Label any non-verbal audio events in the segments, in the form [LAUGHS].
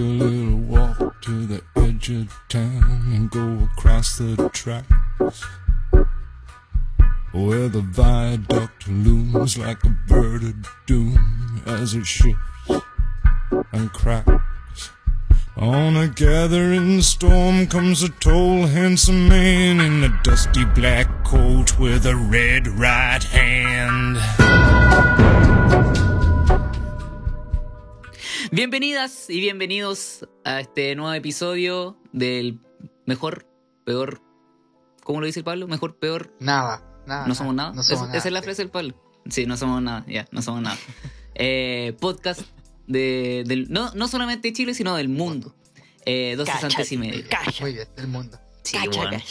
a little walk to the edge of town and go across the tracks. Where the viaduct looms like a bird of doom as it shifts and cracks. On a gathering storm comes a tall, handsome man in a dusty black coat with a red right hand. Bienvenidas y bienvenidos a este nuevo episodio del mejor, peor. ¿Cómo lo dice el Pablo? Mejor, peor. Nada, nada. ¿No somos nada? No somos ¿Esa- nada, Esa es la sí. frase del Pablo. Sí, no somos nada, ya, no somos nada. [LAUGHS] Eh, podcast de, del, no, no solamente de Chile, sino del mundo. Eh, dos cesantes y medio. Calla, Muy bien, del mundo. Sí, calla, weón. calla.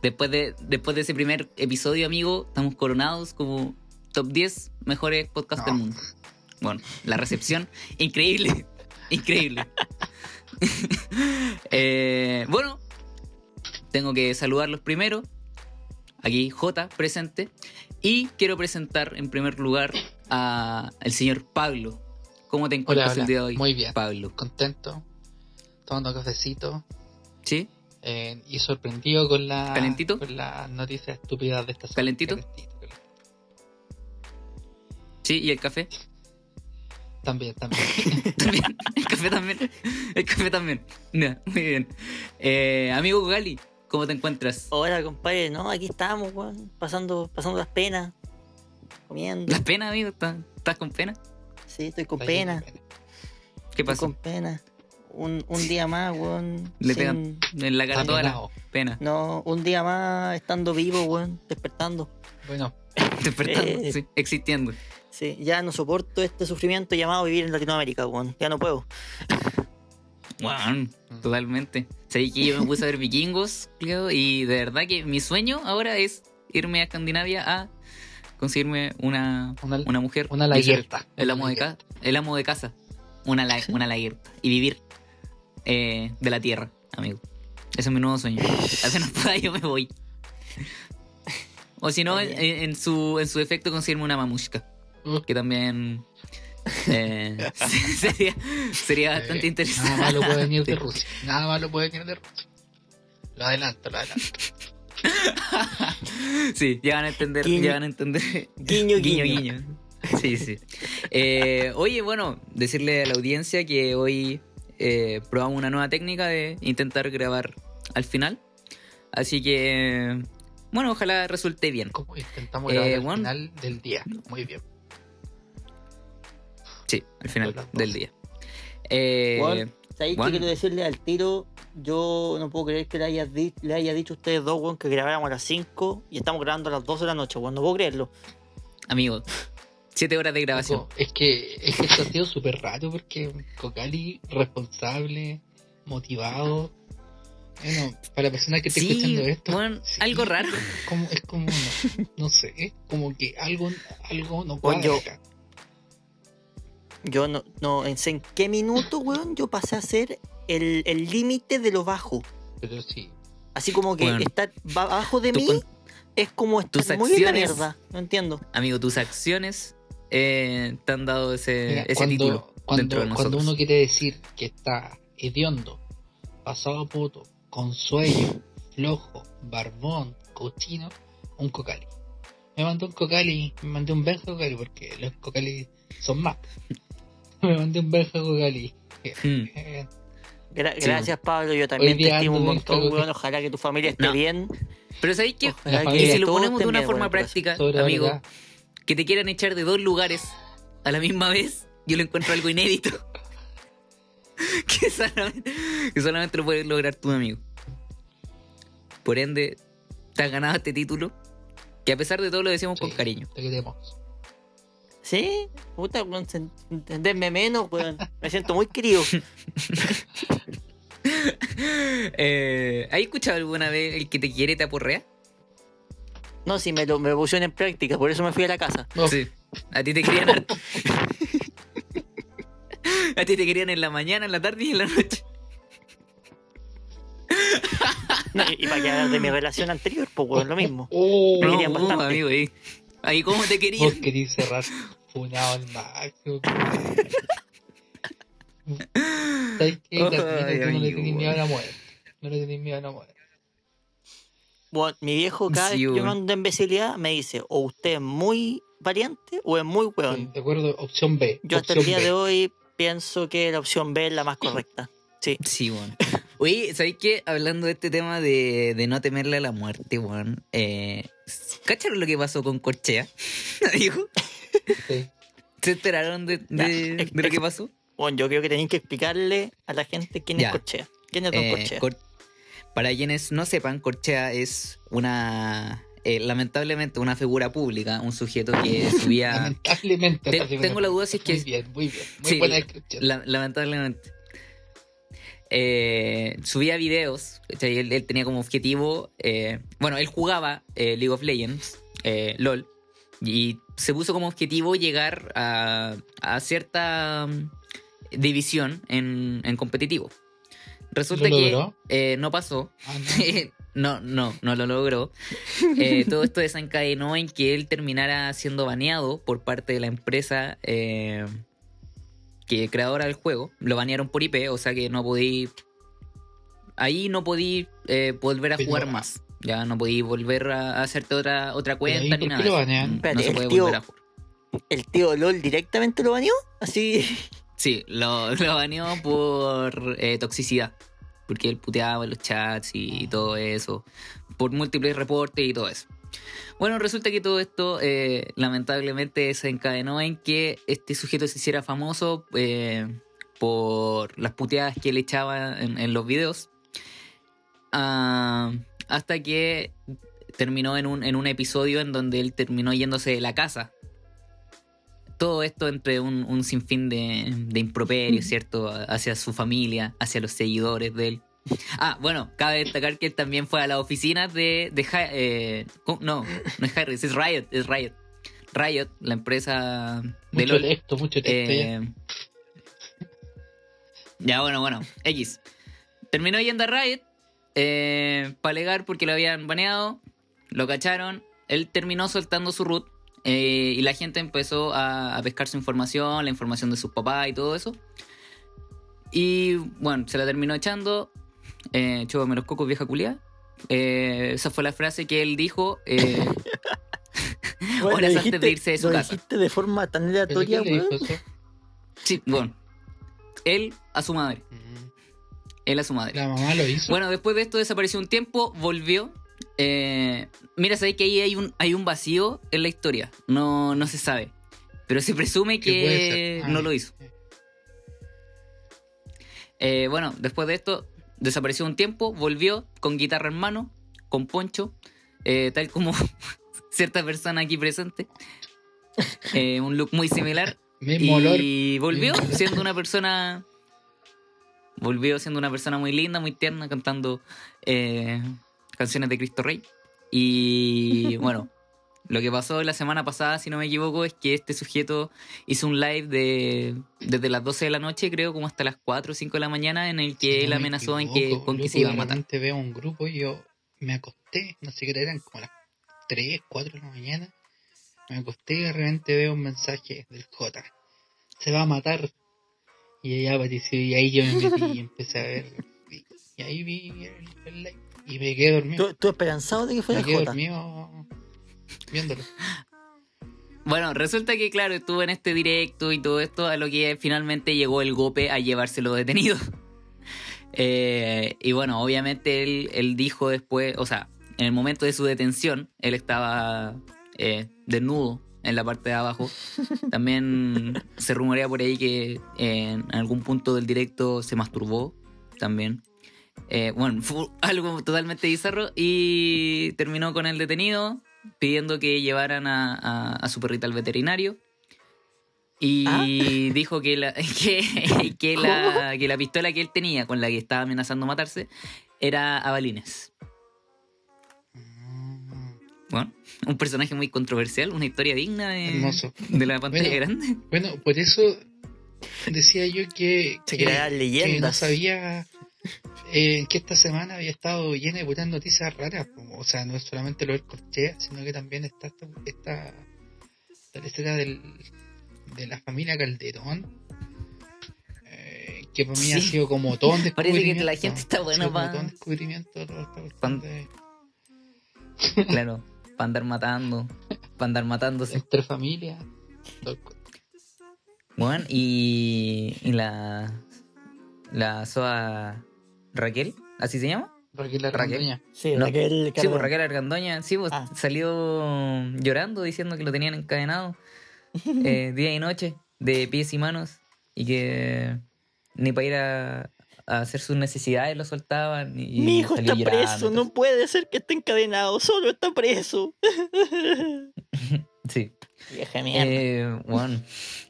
Después de, después de ese primer episodio, amigo, estamos coronados como top 10 mejores podcasts No. del mundo. Bueno, la recepción, increíble. Increíble. [LAUGHS] Eh, bueno, tengo que saludarlos primero. Aquí J presente. Y quiero presentar en primer lugar a el señor Pablo. ¿Cómo te encuentras hola. el día de hoy? Muy bien. Pablo. Contento, tomando cafecito ¿Sí? eh, y sorprendido con la ¿Calentito? con la noticia estúpida de esta semana. ¿Calentito? Calentito, calentito. ¿Sí? ¿Y el café? También, también. [LAUGHS] También, el café también. El café también. Ya, muy bien. Eh, amigo Gali, ¿cómo te encuentras? Hola, compadre. No, aquí estamos, weón. Pasando, pasando las penas. Comiendo. ¿Las penas, amigo? ¿Estás, estás con pena? Sí, estoy con pena. ¿Qué Estoy pasa? con pena. Un, un día más, weón. Le sin- pegan en la cara Está toda la pena. No, un día más estando vivo, weón. Despertando. Bueno, [LAUGHS] Despertando, Eh. sí, existiendo. Sí, ya no soporto este sufrimiento llamado vivir en Latinoamérica, weón. Ya no puedo. Weón, totalmente. Sabí que yo me puse a ver vikingos, Cleo, y de verdad que mi sueño ahora es irme a Escandinavia a conseguirme una, una, una mujer. una laguerta. El amo, de ca- el amo de casa. Una, la, una laguerta. Y vivir eh, de la tierra, amigo. Ese es mi nuevo sueño. Apenas pueda yo me voy. O si no, en, en su, en su defecto conseguirme una mamushka. Uh. Que también eh, [LAUGHS] [LAUGHS] sería, sería bastante Eh, interesante. Nada malo puede venir de Rusia. Nada malo puede venir de Rusia. Lo adelanto, lo adelanto. [LAUGHS] Sí, ya van a entender, Guiño. ya van a entender. Guiño, guiño. Sí, sí. Eh, oye, bueno, decirle a la audiencia que hoy eh, probamos una nueva técnica de intentar grabar al final. Así que, bueno, ojalá resulte bien. Como intentamos Eh, grabar al bueno. final del día. Muy bien. Sí, al final del día. Eh, ¿Sabéis que quiero decirle al tiro? Yo no puedo creer que le haya, di- le haya dicho a ustedes dos, weón, que grabáramos a las 5 y estamos grabando a las 12 de la noche, weón. No puedo creerlo. amigo, siete horas de grabación. Es que, es que esto ha sido súper raro porque Cocali, responsable, motivado. Bueno, para la persona que esté Sí, escuchando esto. bueno, sí, algo raro. Como, es como, no, no sé, es como que algo, algo no cuadra yo- acá. Yo no, no sé en qué minuto, weón, yo pasé a ser el el límite de lo bajo. Pero sí, Así como que Weón. estar ba- abajo de Tú mí con- es como estar tus muy en la acciones- mierda. No entiendo. Amigo, tus acciones eh, te han dado ese, Mira, ese cuando, título dentro cuando, de nosotros. cuando uno quiere decir que está hediondo, pasado a poto, con sueño, flojo, barbón, cochino, un cocali. Me mandó un cocali, me mandé un benja cocali porque los cocali son más. Me mandé un benja cocali. Mm. Eh, Gra- Sí, gracias, Pablo. Yo también te estimo un montón, weón. Ojalá que tu familia esté No. bien. Pero ¿sabéis Y familia si lo ponemos de una bien, forma gracias. práctica, amigo, verdad. que te quieran echar de dos lugares a la misma vez, yo lo encuentro algo inédito. [LAUGHS] que, solamente, que solamente lo puedes lograr tu amigo. Por ende, te has ganado este título, que a pesar de todo lo decimos con cariño. Te queremos. Sí, puta, weón, entenderme menos, weón. Me siento muy querido. [LAUGHS] Eh, ¿Has escuchado alguna vez el que te quiere te aporrea? No, si me lo, me lo pusieron en práctica, por eso me fui a la casa. Sí. A ti te querían harto. [LAUGHS] A ti te querían en la mañana, en la tarde y en la noche. No, y, y para que hablar de mi relación anterior, pues weón, lo mismo. Oh, Me No, querían bastante. amigo, ahí. Ahí cómo te querían. vos querís cerrar funado al máximo. [LAUGHS] ¿Sabes qué? Ay, no le tenés miedo a la muerte. No le tenés miedo a la muerte. Bueno, mi viejo [LAUGHS] cada Sí, vez que yo mando imbecilidad me dice, o usted es muy variante o es muy Sí, weón. de acuerdo, opción B. Yo hasta el día B. de hoy pienso que la opción B es la más correcta. Sí. Sí, weón. [LAUGHS] Oye, ¿sabéis qué? Hablando de este tema de, de no temerle a la muerte, weón. Eh, ¿Cacharon lo que pasó con Corchea? Amigo, Sí. ¿se enteraron de, de- Ya, de lo que pasó? Bueno, yo creo que tenéis que explicarle a la gente quién Ya. es Corchea. ¿Quién es Don Eh, Corchea? Cor- para quienes no sepan, Corchea es una. eh, lamentablemente, una figura pública, un sujeto que [LAUGHS] subía. Lamentablemente. Te- tengo la duda si es que- Muy bien, muy bien. Muy Sí, buena descripción. La- lamentablemente. Eh, subía videos. Él, él tenía como objetivo. eh, bueno, él jugaba eh, League of Legends, eh, LOL. Y se puso como objetivo llegar a, a cierta mm, división en, en competitivo. Resulta ¿Lo que eh, no pasó. Ah, [LAUGHS] no, no. no, no lo logró. Eh, todo esto desencadenó en que él terminara siendo baneado por parte de la empresa eh, que creadora del juego. Lo banearon por IP, o sea que no podí. Ahí no podí eh, volver a jugar más. Ya no podí volver a hacerte otra, otra cuenta ¿por ni nada. lo banean? No Espérate, se el puede tío- volver a jugar. ¿El tío LOL directamente lo baneó? Así. Sí, lo, lo baneó por eh, toxicidad. Porque él puteaba en los chats y todo eso. Por múltiples reportes y todo eso. Bueno, resulta que todo esto eh, lamentablemente desencadenó en que este sujeto se hiciera famoso eh, por las puteadas que él echaba en, en los videos. Ah, hasta que terminó en un, en un episodio en donde él terminó yéndose de la casa todo esto entre un, un sinfín de, de improperios, ¿cierto? Hacia su familia, hacia los seguidores de él. Ah, bueno, cabe destacar que él también fue a las oficinas de... de eh, no, no es Harris, es Riot, es Riot. Riot, la empresa de Mucho LOL. mucho texto ya. Eh, ya, bueno, bueno. X. Terminó yendo a Riot para alegar porque lo habían baneado. Lo cacharon. Él terminó soltando su root. eh, y la gente empezó a, a pescar su información, la información de sus papás y todo eso. Y bueno, se la terminó echando. Eh, Chúpame los cocos, vieja culia. Eh, esa fue la frase que él dijo eh, [LAUGHS] Bueno, horas lo antes de irse de su lo casa. dijiste de forma tan ¿Pero aleatoria, weón. Sí, bueno. Él a su madre. Mm. Él a su madre. La mamá lo hizo. Bueno, después de esto desapareció un tiempo, volvió. Eh, mira, sabéis que ahí hay un, hay un vacío en la historia. No, no se sabe. Pero se presume ¿Qué puede que? Ah, no lo hizo. Eh, bueno, después de esto desapareció un tiempo, volvió con guitarra en mano, con poncho, eh, tal como [LAUGHS] cierta persona aquí presente. Un look muy similar. Mismo olor. Y volvió siendo una persona. Volvió siendo una persona muy linda, muy tierna, cantando eh, canciones de Cristo Rey. Y [LAUGHS] bueno, lo que pasó la semana pasada, si no me equivoco, es que este sujeto hizo un live de desde las 12 de la noche, creo, como hasta las 4 o 5 de la mañana, en el que Si no él me amenazó en que, con que se iba a matar. veo un grupo y yo me acosté, no sé qué eran, como las 3, 4 de la mañana. Me acosté y de repente veo un mensaje del J. Se va a matar. Y ahí apareció y ahí yo me [LAUGHS] metí y empecé a ver. Y, ahí vi el, el live y me quedé dormido. ¿Tú, tú esperanzado de que fuera Me quedé Jota? dormido viéndolo. Bueno, resulta que, claro, estuvo en este directo y todo esto, a lo que finalmente llegó el golpe a llevárselo detenido. [LAUGHS] Eh, y bueno, obviamente él, él dijo después, o sea, en el momento de su detención, él estaba eh, desnudo en la parte de abajo. [LAUGHS] También se rumorea por ahí que en algún punto del directo se masturbó también. Eh, bueno, fue algo totalmente bizarro y terminó con el detenido pidiendo que llevaran a, a- a su perrita al veterinario. Y [LAUGHS] dijo que la, [LAUGHS] que, que la, que la pistola que él tenía, con la que estaba amenazando matarse, era a balines. Mm, Bueno, [LAUGHS] un personaje muy controversial, una historia digna de, la pantalla Bueno, grande. Bueno, por eso decía yo que, Se que, que no leyendas. sabía eh, que esta semana había estado llena de puras noticias raras. O sea, no es solamente lo del Corchea, sino que también está esta, esta, esta historia del, de la familia Calderón. eh, porque para mí ha sido como todo un [LAUGHS] Parece que descubrimiento. la gente está buena sido como pa- todo un descubrimiento Claro, [LAUGHS] para andar matando, para andar matándose. entre cu- Bueno, y, y la, la SOA Raquel, ¿así se llama? Raquel. Argandoña. Sí, No. Raquel Sí, pues. Raquel Argandoña, sí, pues Ah. salió llorando diciendo que lo tenían encadenado [LAUGHS] eh, día y noche, de pies y manos, y que ni para ir a, a hacer sus necesidades lo soltaban. Y Mi hijo está llorando, preso, no puede ser que esté encadenado, solo está preso. [LAUGHS] Sí. Vieja mierda. Eh, bueno,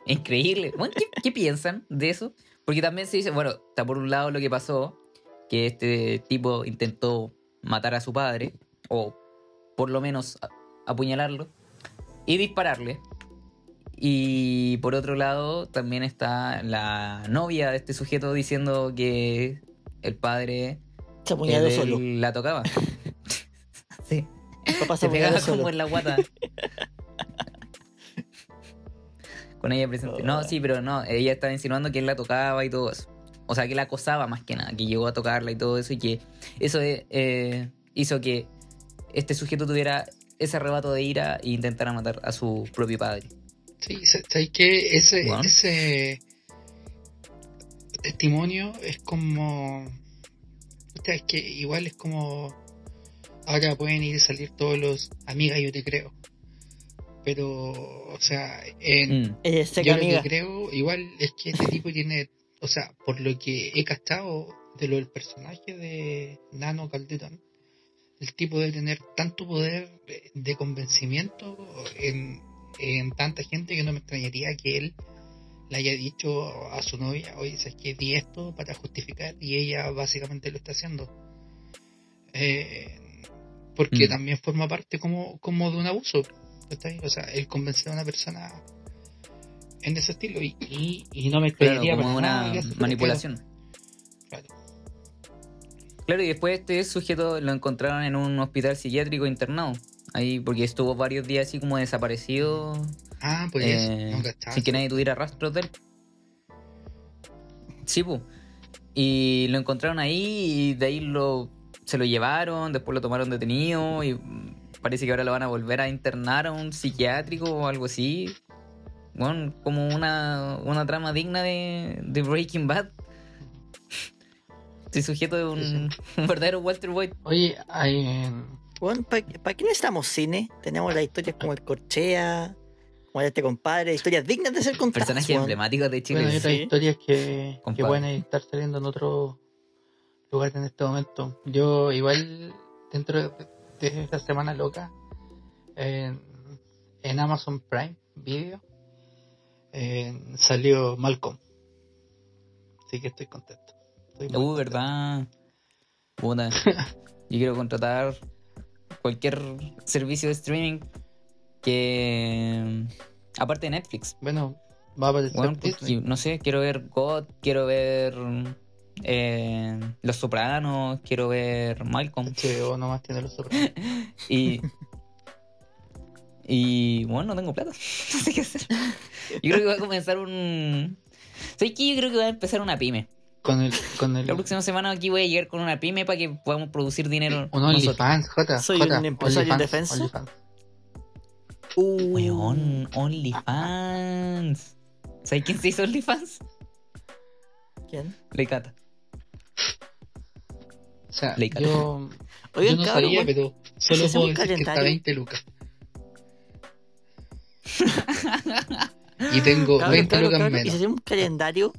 increíble. Bueno, ¿qué, qué piensan de eso? Porque también se dice, bueno, está por un lado lo que pasó, que este tipo intentó matar a su padre, o por lo menos apuñalarlo, y dispararle. Y por otro lado, también está la novia de este sujeto diciendo que el padre se eh, él solo. la tocaba. [LAUGHS] sí, El papá se pegaba como en la guata. [LAUGHS] Con ella presente. No, sí, pero no, ella estaba insinuando que él la tocaba y todo eso. O sea, que la acosaba más que nada, que llegó a tocarla y todo eso, y que eso eh, eh, hizo que este sujeto tuviera ese arrebato de ira e intentara matar a su propio padre. Sí, sa- ¿sabes qué? Ese, Bueno. ese testimonio es como. Es que igual es como. Ahora pueden ir y salir todos los. Amiga, yo te creo. Pero, o sea, en, Mm, yo seca lo amiga. que creo, igual es que este tipo tiene. O sea, por lo que he cachado de lo del personaje de Nano Calderón, el tipo debe tener tanto poder de, de convencimiento en, en tanta gente que no me extrañaría que él le haya dicho a su novia, oye, ¿sabes que Di esto para justificar y ella básicamente lo está haciendo. Eh, porque Mm. también forma parte como, como de un abuso. O sea, el convencer a una persona en ese estilo y, y, y no me claro, extrañaría como para nada una manipulación. Claro. Claro, y después este sujeto lo encontraron en un hospital psiquiátrico internado. Ahí, porque estuvo varios días así como desaparecido. Ah, pues eh, no cachaba. sin que nadie tuviera rastros de él. Sí, pues. Y lo encontraron ahí y de ahí lo, se lo llevaron, después lo tomaron detenido y parece que ahora lo van a volver a internar a un psiquiátrico o algo así. Bueno, como una, una trama digna de, de Breaking Bad. [LAUGHS] Este sujeto es un, un [LAUGHS] verdadero Walter White. Oye, hay, Bueno, ¿para qué necesitamos cine? Tenemos las historias como el Corchea, como este compadre, historias dignas de ser contadas. Personajes emblemáticos de Chile. bueno, hay otras sí. historias que, que pueden estar saliendo en otro lugar en este momento. Yo igual dentro de, de esta semana loca en, en Amazon Prime Video eh, salió Malcolm. Así que estoy contento. Estoy Uh, contento. verdad. Puta. [LAUGHS] Yo quiero contratar cualquier servicio de streaming que. Aparte de Netflix. Bueno, va a aparecer Bueno, Disney. porque, no sé, quiero ver God, quiero ver. eh, Los Sopranos, quiero ver Malcolm. HBO nomás tiene los sopranos. [LAUGHS] Y. Y bueno, no tengo plata. [LAUGHS] No sé qué hacer. Yo creo que va a comenzar un. ¿Sabes qué? Yo creo que va a empezar una pyme. Con el, con el La próxima semana aquí voy a llegar con una pyme para que podamos producir dinero. un. OnlyFans, Jota. Soy un empresario OnlyFans, indefenso. OnlyFans. Uh, Weón, OnlyFans. ¿Sabes quién se hizo OnlyFans? ¿Quién? Leicata. O sea, Leica. yo, Oigan, yo no cabrón, sabía, pero solo puedo decir que está calendario? 20 lucas. y tengo Cabrón, 20 cabrón, lucas cabrón, ¿Y si menos. hacemos un calendario?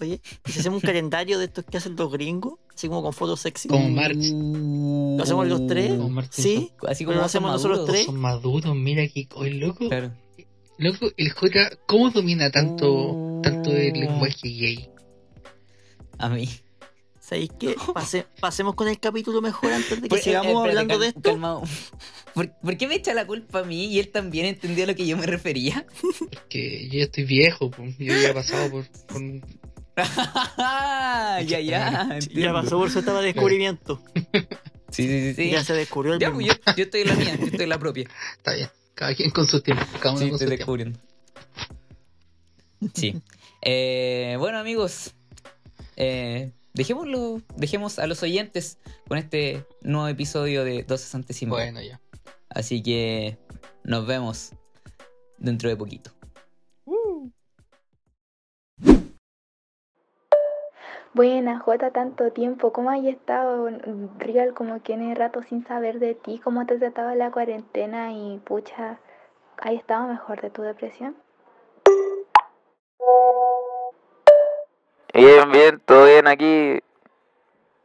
Oye, ¿y si hacemos un calendario de estos que hacen los gringos? Así como con fotos sexy. Como March. ¿Lo hacemos los tres? Como March ¿Sí? Así como lo hacemos son nosotros maduros. tres. Son maduros, mira que hoy loco. Claro. Loco, el J, ¿cómo domina tanto, Oh. tanto el lenguaje gay? A mí. ¿Sabéis qué? [LAUGHS] Pase- pasemos con el capítulo mejor antes de que Pues, eh, sigamos espérate, hablando cal- de esto. calmado. [LAUGHS] ¿Por, por qué me echa la culpa a mí y él también entendió a lo que yo me refería? Porque yo ya estoy viejo, yo ya he pasado por, por un- ya, ya. Ya pasó por su etapa de descubrimiento. Sí, sí, sí. sí. Ya se descubrió el Ya, mismo. pues yo, yo estoy en la mía, yo estoy en la propia. Está bien, cada quien con su tiempo, cada uno Sí, con estoy su tiempo. descubriendo. Sí. Eh, bueno, amigos, eh, dejémoslo, dejemos a los oyentes con este nuevo episodio de 12 centésimos. Bueno, ya. Así que nos vemos dentro de poquito. Buena, Jota, tanto tiempo. ¿Cómo has estado? Real, como que en rato sin saber de ti. ¿Cómo te trataba la cuarentena? Y pucha, ¿has estado mejor de tu depresión? Bien, bien, todo bien aquí.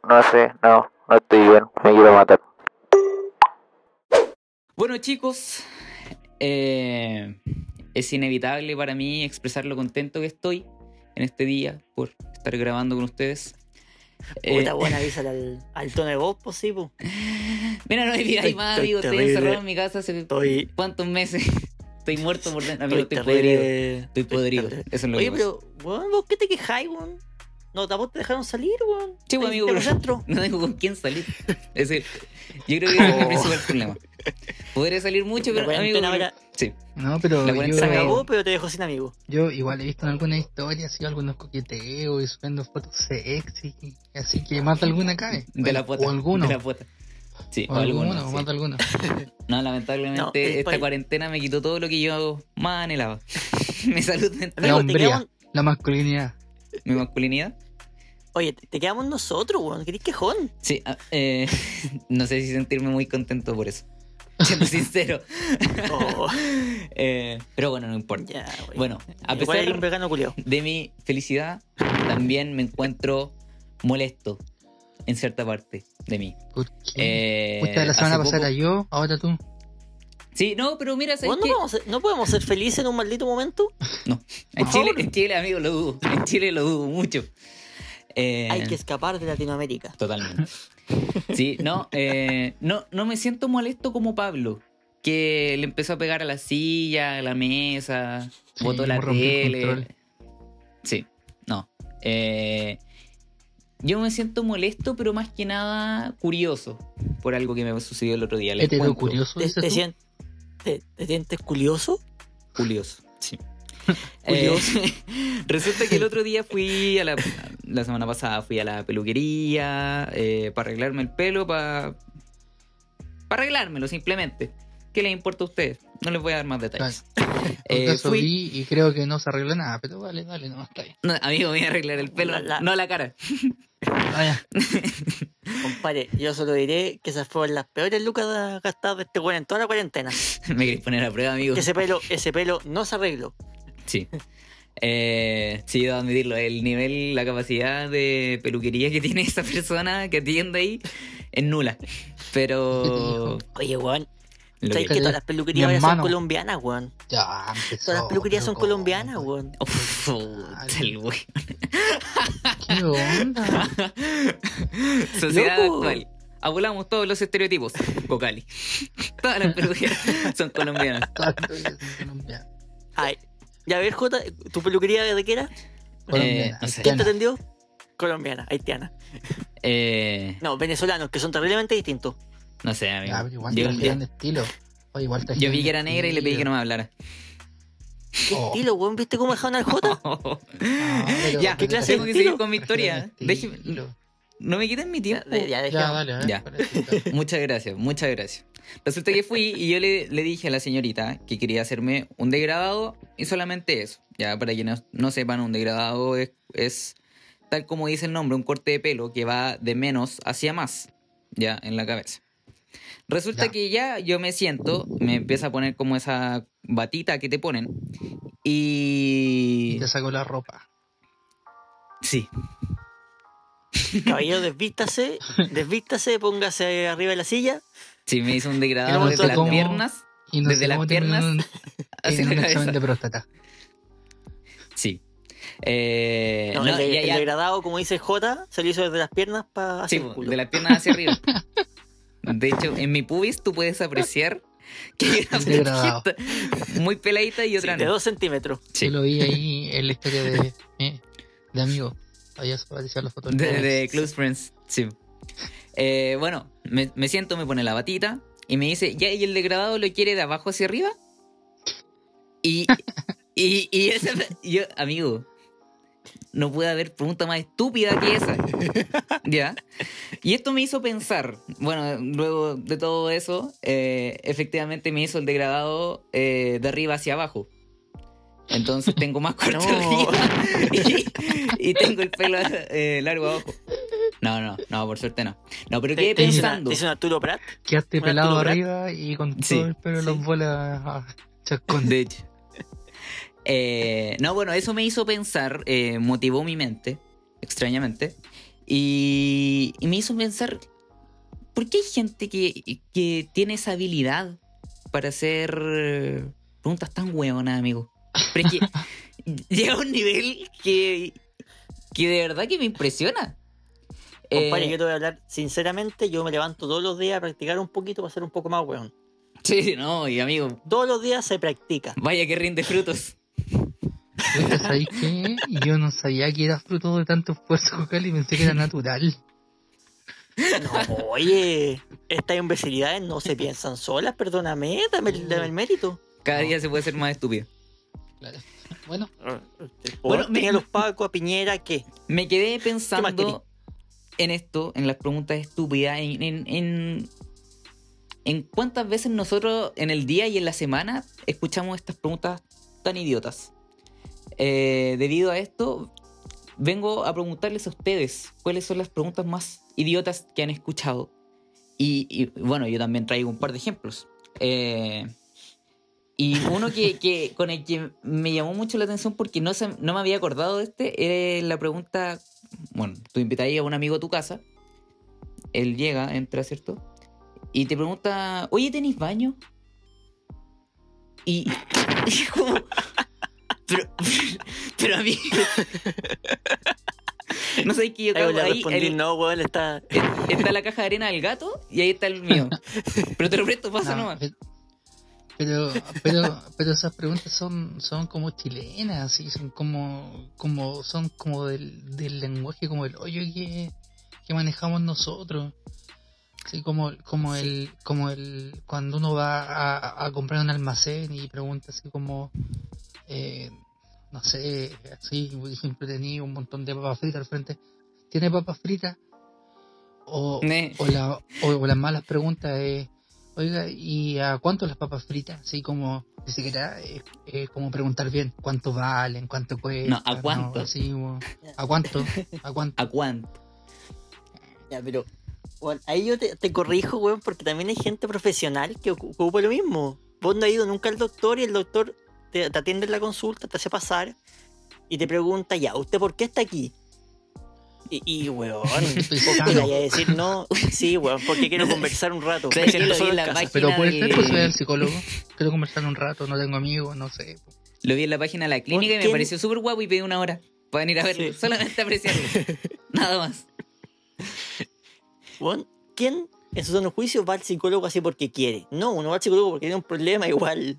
No sé, no, no estoy bien, me quiero matar. Bueno, chicos, eh, es inevitable para mí expresar lo contento que estoy en este día por estar grabando con ustedes. Eh, Puta buena, [LAUGHS] avísale al, al tono de voz, pues sí, pues. mira, no hay vida Estoy- más, amigo. Estoy encerrado en mi casa hace Estoy- cuántos meses. [LAUGHS] Estoy muerto por dentro, amigo. Estoy Estoy podrido. Estoy podrido. Eso es lo Oye, que pasa. pero, weón, ¿vos qué te quejáis, weón? No, tampoco te dejaron salir, weón. Sí, pues, Ahí amigo, pero [LAUGHS] no tengo con quién salir. Ese- yo creo que ese es mi principal problema. Podré salir mucho, pero amigo. ahora Sí. No, pero La yo, cuarentena se Amigo. acabó, pero te dejó sin amigos. yo igual he visto en algunas historias, así, algunos coqueteos y subiendo fotos sexy. Así que mata alguna cae. De la puta. O alguno. De la puta. Sí, O o alguno. alguno, sí. mata alguno. [LAUGHS] No, lamentablemente No, esta cuarentena me quitó todo lo que yo más anhelaba. [LAUGHS] mi salud mental, La Amigo, hombría. quedamos, La masculinidad. mi masculinidad. oye, te, te quedamos nosotros, weón. ¿Querés quejón? Sí, ah, eh, [LAUGHS] no sé si sentirme muy contento por eso. [LAUGHS] Siendo sincero. Oh, [LAUGHS] Eh, pero bueno, no importa. weón. Bueno, a Igual hay un pesar vegano culiao. de mi felicidad, también me encuentro molesto en cierta parte de mí. ¿Por qué? Eh, la semana pasada poco- yo, ahora tú. Sí, no, pero mira, ¿sabes ¿no, qué? podemos ser, ¿No podemos ser felices en un maldito momento? En Por Chile, favor. en Chile, amigo, lo dudo. En Chile lo dudo mucho. Eh, Hay que escapar de Latinoamérica. Totalmente. [LAUGHS] Sí, no, eh, no, no me siento molesto como Pablo, que le empezó a pegar a la silla, a la mesa, Sí, botó la tele. Sí, no. Eh, yo me siento molesto, pero más que nada curioso por algo que me sucedió el otro día. Curioso, ¿Te, te- te sientes curioso? Curioso, sí. [LAUGHS] Eh, [LAUGHS] resulta que el otro día fui a la. La semana pasada fui a la peluquería eh, para arreglarme el pelo, para. Para arreglármelo simplemente. ¿Qué les importa a ustedes? No les voy a dar más detalles. En [LAUGHS] Eh, caso fui- vi y creo que no se arregló nada, pero vale, dale, no, está bien. No, amigo, voy a arreglar el pelo, La- la- no la cara. Ah, ya. Compadre, yo solo diré que esas fueron las peores lucas gastadas de este en toda la cuarentena. Me queréis poner a prueba, amigo. Ese pelo, ese pelo no se arregló. Sí. Eh, sí, debo admitirlo. El nivel, la capacidad de peluquería que tiene [LAUGHS] esa persona que atiende ahí es nula. Pero. [LAUGHS] Oye, weón, ¿sabes que- que todas las peluquerías ahora son colombianas, weón? Ya, empezó. Todas las peluquerías son colombianas, weón. Uf, el weón. ¿Qué onda? [LAUGHS] Sociedad Loco. actual. Abulamos todos los estereotipos. Cocali. Todas las peluquerías son colombianas. Todas las peluquerías son colombianas. Ay, ya a ver, Jota, ¿tu peluquería de qué era? No sé. ¿Quién te atendió? Colombiana, haitiana. Eh, No, venezolanos, que son terriblemente distintos. no sé, amigo. Pero igual Yo, estilo. Oye, igual yo vi que era negra y le pedí que no me hablara. ¿Qué Oh. estilo, weón? ¿Viste cómo dejaron al Jota? [LAUGHS] Ah, ya, ¿qué clase de tengo que seguir con mi historia. Déjeme-. No me quiten mi Ya, tiempo. ya, Ya, dejemos. dale, a ver, Ya. [LAUGHS] Muchas gracias, muchas gracias. Resulta que fui y yo le, le dije a la señorita que quería hacerme un degradado y solamente eso. Ya, para quienes no sepan, un degradado es, es, tal como dice el nombre, un corte de pelo que va de menos hacia más, ya, en la cabeza. Resulta Ya. que ya yo me siento, me empieza a poner como esa batita que te ponen y... Te sacó la ropa. Sí, [LAUGHS] Caballero, desvístase, desvístase, póngase arriba de la silla. sí, me hizo un degradado desde las cómo- piernas Y no Desde las piernas [LAUGHS] un- hacia en la un examen de próstata. Sí. Eh, No, no, el, de- ya- el ya- degradado, como dice J, se lo hizo desde las piernas para sí, hacer el culo. de las piernas hacia arriba. [LAUGHS] De hecho, en mi pubis tú puedes apreciar que hay una degradado. muy peladita y Sí, otra de no. dos centímetros. Sí. Yo lo vi ahí en la historia de, eh, de amigo. Fotos. De, de Close Friends, sí. Eh, bueno, me, me siento, me pone la batita y me dice, ¿ya y el degradado lo quiere de abajo hacia arriba? Y, [LAUGHS] Y, y esa, yo, amigo, no puede haber pregunta más estúpida que esa. [LAUGHS] ¿Ya? Y esto me hizo pensar, bueno, luego de todo eso, eh, efectivamente me hizo el degradado eh, de arriba hacia abajo. Entonces tengo más corto No. arriba [LAUGHS] y, y tengo el pelo eh, largo abajo. No, no, no, por suerte no. No, pero quedé ¿Te, te hizo una- pensando. te hizo un Arturo Prat? Quedaste ¿Un pelado arriba y con todo Sí, el pelo en sí. las bolas ah, chascón. De hecho. Eh, no, bueno, eso me hizo pensar, eh, motivó mi mente, extrañamente, y, y me hizo pensar, ¿por qué hay gente que, que tiene esa habilidad para hacer eh, preguntas tan huevonas, amigo? Pero es que llega a un nivel que, que de verdad que me impresiona. Compadre, Eh, yo te voy a hablar sinceramente. Yo me levanto todos los días a practicar un poquito para ser un poco más weón. Sí, no, y amigo, Todos los días se practica. vaya que rinde frutos. ¿Sabéis qué? Yo no sabía que era fruto de tanto esfuerzo vocal y pensé que era natural. No, oye, estas imbecilidades no se piensan solas, perdóname, dame, el- dame el mérito. Cada día se puede ser más estúpido. Claro. [LAUGHS] Bueno, Bueno, Bueno, me- a los Paco, a Piñera, ¿qué? Me quedé pensando en esto, en las preguntas estúpidas, en, en, en, en cuántas veces nosotros en el día y en la semana escuchamos estas preguntas tan idiotas. Eh, debido a esto, vengo a preguntarles a ustedes cuáles son las preguntas más idiotas que han escuchado. Y, y, bueno, yo también traigo un par de ejemplos. Eh, y uno que, que- con el que me llamó mucho la atención porque no, se- no me había acordado de este era la pregunta. Bueno, tú invitarías a un amigo a tu casa. Él llega, entra, ¿cierto? Y te pregunta, oye, ¿tenéis baño? Y. [LAUGHS] y como, pero, pero a mí. [LAUGHS] no sé que yo le ahí. respondí, el- no, weón, está... está la caja de arena del gato y ahí está el mío. [LAUGHS] Pero te lo presto, pasa no, nomás. Pe- pero, pero, pero esas preguntas son, son como chilenas, así, son como, como, son como del, del lenguaje, como el hoyo que, que manejamos nosotros. Así como, como el, como el, cuando uno va a, a comprar un almacén y pregunta así como, eh, no sé, así, siempre tenía un montón de papas fritas al frente. ¿Tiene papas fritas? O, o, la, o, o las malas preguntas es, oiga, ¿y a cuánto las papas fritas? Así como, ni siquiera es, es como preguntar bien, ¿cuánto valen? ¿Cuánto cuesta? ¿a cuánto? así, como, ¿A cuánto? ¿A cuánto? ¿A cuánto? Ya, pero bueno, ahí yo te, te corrijo, weón, porque también hay gente profesional que ocu- ocupa lo mismo. Vos no has ido nunca al doctor y el doctor te, te atiende en la consulta, te hace pasar y te pregunta, ya, ¿usted por qué está aquí? Y, y weón, [LAUGHS] Estoy ¿por qué sano. le vaya a decir no? Sí, weón, porque quiero [LAUGHS] conversar un rato. Sí, Me siento lo vi solo en en la casa. página. Pero puede de- ser, pues soy el [LAUGHS] psicólogo. Quiero conversar un rato, no tengo amigos, no sé. Lo vi en la página de la clínica y me quién? pareció súper guapo y pedí una hora para venir a verlo. Sí. Solamente apreciarlo. Nada más. Weón, ¿quién en su sano juicio va al psicólogo así porque quiere? No, uno va al psicólogo porque tiene un problema igual.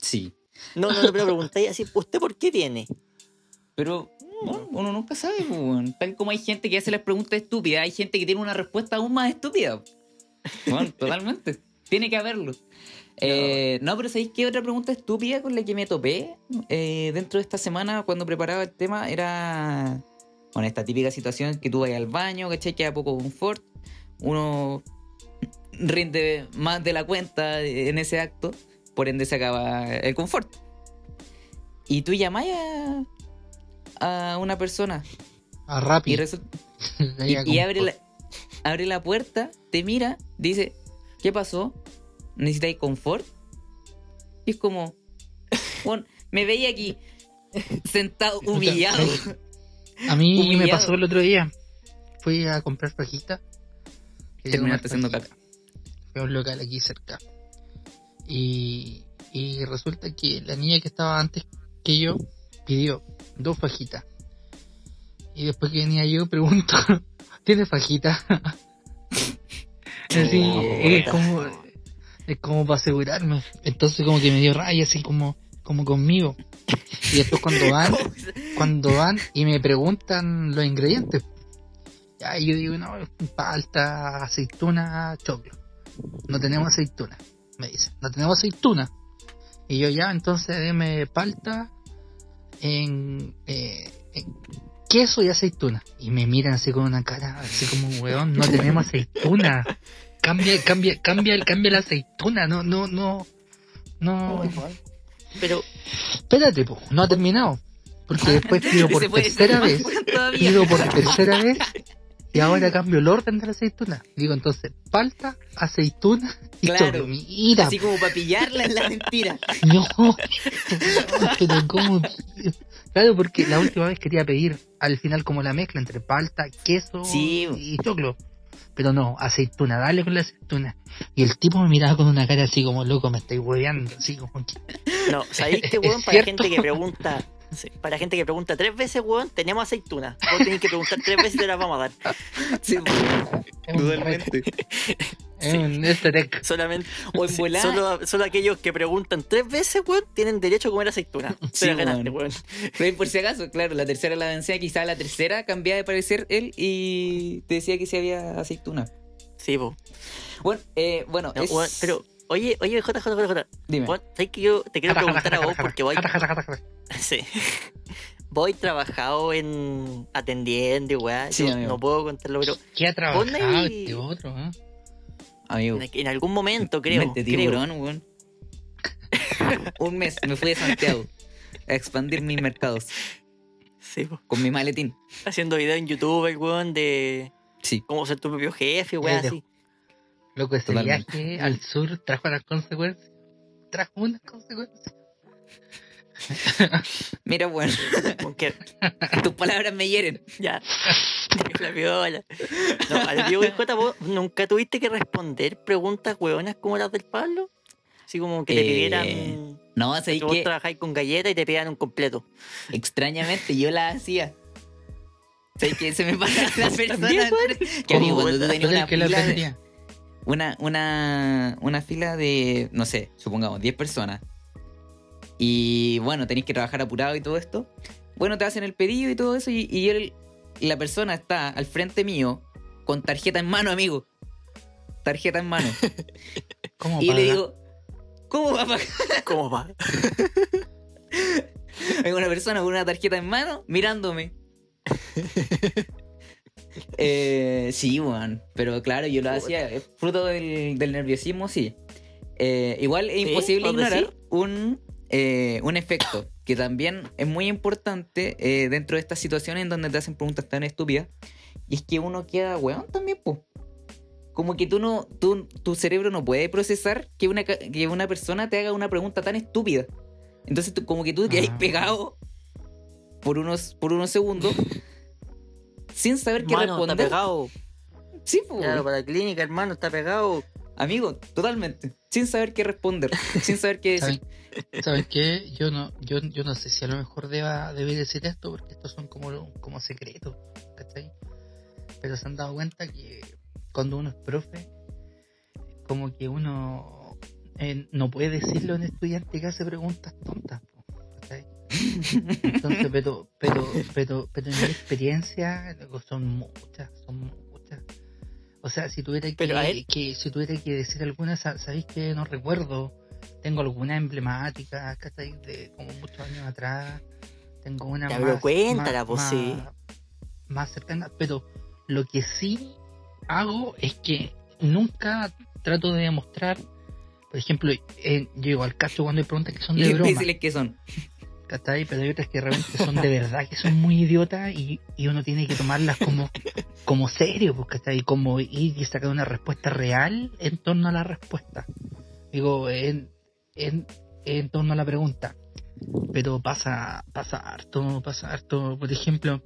Sí. No, no, no, pero preguntáis así, ¿usted por qué viene? Pero uno nunca sabe, pues. Tal como hay gente que hace las preguntas estúpidas, hay gente que tiene una respuesta aún más estúpida. Bueno, [LAUGHS] totalmente. Tiene que haberlo. Eh, no, pero ¿sabéis qué otra pregunta estúpida con la que me topé eh, dentro de esta semana cuando preparaba el tema? Era, bueno, esta típica situación que tú vas al baño, ¿cachai? Queda poco confort. Uno rinde más de la cuenta en ese acto, por ende se acaba el confort. Y tú llamás a, a una persona A y, Rappi. resulta, [LAUGHS] y, a y abre, la, abre la puerta, te mira, dice, ¿qué pasó? ¿Necesitáis confort? Y es como, bueno, me veía aquí sentado humillado. A mí me pasó el otro día. Fui a comprar fajita. Quería Terminaste haciendo fajita. Fui a un local aquí cerca. Y, y resulta que la niña que estaba antes que yo pidió dos fajitas. Y después que venía yo pregunto, [LAUGHS] ¿tiene fajita? Así, es como, es como para asegurarme. Entonces como que me dio raya así como, como conmigo. Y después cuando [LAUGHS] van, cuando van y me preguntan los ingredientes. Ya, yo digo, no, palta, aceituna, choclo. No tenemos aceituna, me dicen. No tenemos aceituna. Y yo ya, entonces deme palta en, eh, en queso y aceituna. Y me miran así con una cara, así como, weón, no tenemos aceituna. Cambia, cambia, cambia, cambia la aceituna, no, no, no, no. Pero, Espérate, po, no ha terminado. Porque después pido [LAUGHS] por tercera vez, pido por tercera vez, y ahora cambio el orden de la aceituna. Digo entonces, palta, aceituna y Claro. choclo. Mira, Así como para pillarla en la mentira. [LAUGHS] no, pero cómo. Claro, porque la última vez quería pedir al final como la mezcla entre palta, queso Sí. y choclo. Pero no, aceituna, dale con la aceituna. Y el tipo me miraba con una cara así como loco, me estáis hueveando, así como que. no, ¿sabéis que, [LAUGHS] ¿Es weón? Para cierto? gente que pregunta. Sí, Para gente que pregunta tres veces, weón, tenemos aceituna. Vos tenés que preguntar tres veces y te las vamos a dar. [LAUGHS] Sí, es un totalmente. [LAUGHS] Egg. Solamente. O en sí, volada. solo, solo aquellos que preguntan tres veces, weón, tienen derecho a comer aceituna. Sí, la ganaste, weón. weón. Pero por si acaso, claro, la tercera la vencía, quizá la tercera cambiaba de parecer él y te decía que si había aceituna. Sí, po. Bueno, eh, bueno, No, es... weón, pero, oye, oye, J, J, J, J. Dime. Weón, ¿sabes que yo te quiero Jata, preguntar jata, a vos jata, porque voy. [LAUGHS] Sí. Voy trabajado en atendiendo y weá. Sí, no puedo contarlo, pero ¿Qué ha trabajado este otro? eh? Amigo, en, en algún momento, creo. mente creo. tiburón, weón. [LAUGHS] Un mes me fui de Santiago a expandir mis mercados Sí, po. con mi maletín. Haciendo video en YouTube, el weón, de Sí, cómo ser tu propio jefe, weá, Eh, así. Loco, ese Totalmente. viaje al sur trajo las consecuencias. Trajo unas consecuencias. [LAUGHS] mira, bueno, [LAUGHS] Como que, tus palabras me hieren. ya. La viola. No, al Diego y J, vos nunca tuviste que responder preguntas weonas como las del Pablo. Así como que te Eh, pidieran. No, que sabéis vos que trabajáis con galletas y te pidieran un completo. extrañamente yo la hacía. ¿Sabéis que se me pasa [LAUGHS] la persona? También, Que amigo, cuando tú tenías una es una, una, una fila de, no sé, supongamos 10 personas. Y bueno, tenéis que trabajar apurado y todo esto. Bueno, te hacen el pedido y todo eso. Y, y él- la persona está al frente mío con tarjeta en mano, amigo. Tarjeta en mano. [LAUGHS] ¿Cómo y le digo, ¿cómo va a pagar? [LAUGHS] ¿Cómo va? Hay una persona con una tarjeta en mano mirándome. [LAUGHS] Eh, sí, weón. Pero claro, yo lo hacía. Es fruto del, del nerviosismo, sí. Eh, igual es Sí, imposible ¿por ignorar un, eh, un efecto que también es muy importante eh, dentro de estas situaciones en donde te hacen preguntas tan estúpidas. Y es que uno queda weón también, po. Como que tú no, tú, tu cerebro no puede procesar que una, que una persona te haga una pregunta tan estúpida. Entonces tú, como que tú quedas Ah. pegado por unos, por unos segundos sin saber qué Hermano, está responder. pegado. Sí, po, Claro, para la clínica, hermano, está pegado. amigo, totalmente. Sin saber qué responder, [LAUGHS] sin saber qué decir. ¿Saben, ¿Saben qué? Yo no, yo, yo no sé si a lo mejor deba, debe decir esto porque estos son como, como secretos, ¿cachai? Pero se han dado cuenta que cuando uno es profe, como que uno eh, no puede decirle a un estudiante que hace preguntas tontas. Entonces, pero, pero, pero, pero en mi experiencia son muchas, son muchas. O sea, si tuviera que, Pero a él- que si tuviera que decir alguna, sa- sabéis que no recuerdo. Tengo alguna emblemática, ¿cachai? De como muchos años atrás. Tengo una más, cuéntala, más- más- sí. más cercana. Pero lo que sí hago es que nunca trato de demostrar, por ejemplo, eh, yo digo al caso cuando hay preguntas que son de [LAUGHS] broma. que son. ¿Cachai? Pero hay otras que realmente son de verdad, que son muy idiotas y, y uno tiene que tomarlas como, como serio, pues, ¿cachai? Como ir y sacar una respuesta real en torno a la respuesta. Digo, en, en, en torno a la pregunta. Pero pasa, pasa harto, pasa harto. Por ejemplo,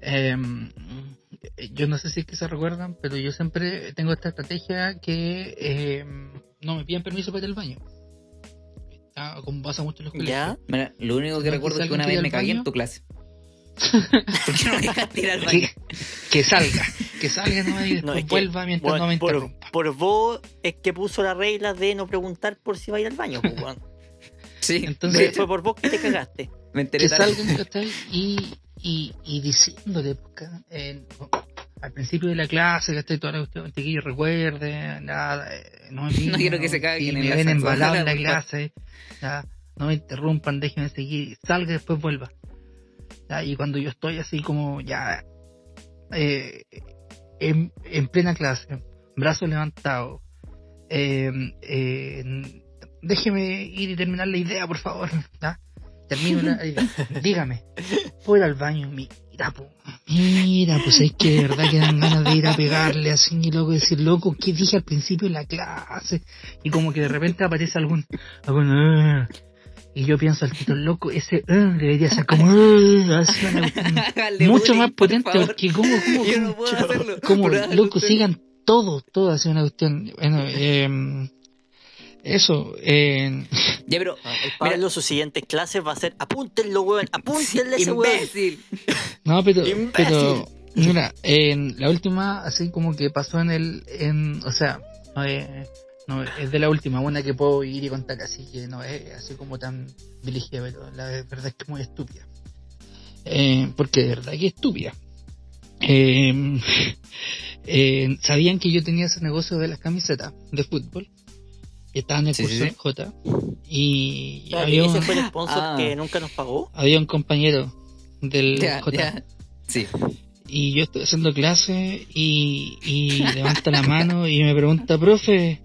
em, yo no sé si es que se recuerdan, pero yo siempre tengo esta estrategia que em, no me piden permiso para ir al baño. Ah, como pasa mucho en los colegios. ¿Ya? Mira, lo único que ¿No recuerdo es que una vez me cagué en tu clase. [LAUGHS] ¿Por qué no me dejaste ir al baño? que, que salga, que salga no, y No, después es que, vuelva mientras Bueno, no me por, interrumpa. por vos es que puso la regla de no preguntar por si va a ir al baño, pues, weón. [LAUGHS] Sí, Entonces- Fue por vos que te cagaste. me enteré Que salgan [LAUGHS] y, y, y diciéndole, eh, al principio de la clase, que estoy toda la cuestión, chiquillo, recuerde, nada, eh, no, [LAUGHS] me No quiero que se Si en me la ven embalado en la [LAUGHS] clase, ya, no me interrumpan, déjenme seguir, salga y después vuelva. Ya, y cuando yo estoy así como ya eh, en, en plena clase, brazo levantado, eh, eh, déjeme ir y terminar la idea, por favor. [LAUGHS] ¿ya? Termino la idea. Dígame, ¿puedo ir al baño? Mira, po, mira, pues es que de verdad que dan ganas de ir a pegarle así, y loco, decir, loco, ¿qué dije al principio de la clase? Y como que de repente aparece algún, algún, "Ah", y yo pienso al tito loco, ese "Ah", debería ser como, "Ah", así, [LAUGHS] mucho bullying, más potente porque como como no como loco sigan todo todo así una cuestión bueno eh, eso eh, Ya, pero. El Pablo, sus siguientes clases va a ser apúntenlo, weón, [LAUGHS] apúntenle a ese weón. Imbécil. [LAUGHS] no pero Imbécil. pero mira en la última así como que pasó en el en o sea no es, no es de la última una que puedo ir y contar así que no es así como tan dirigida pero la verdad es que es muy estúpida eh, porque de verdad que es estúpida eh, [LAUGHS] eh, sabían que yo tenía ese negocio de las camisetas de fútbol estaba en el Sí, curso sí, J y Claro, había, ese un, fue el sponsor Ah. que nunca nos pagó. había un compañero del Ya, J. Sí. y yo estoy haciendo clase y, y [LAUGHS] levanta la mano y me pregunta, profe,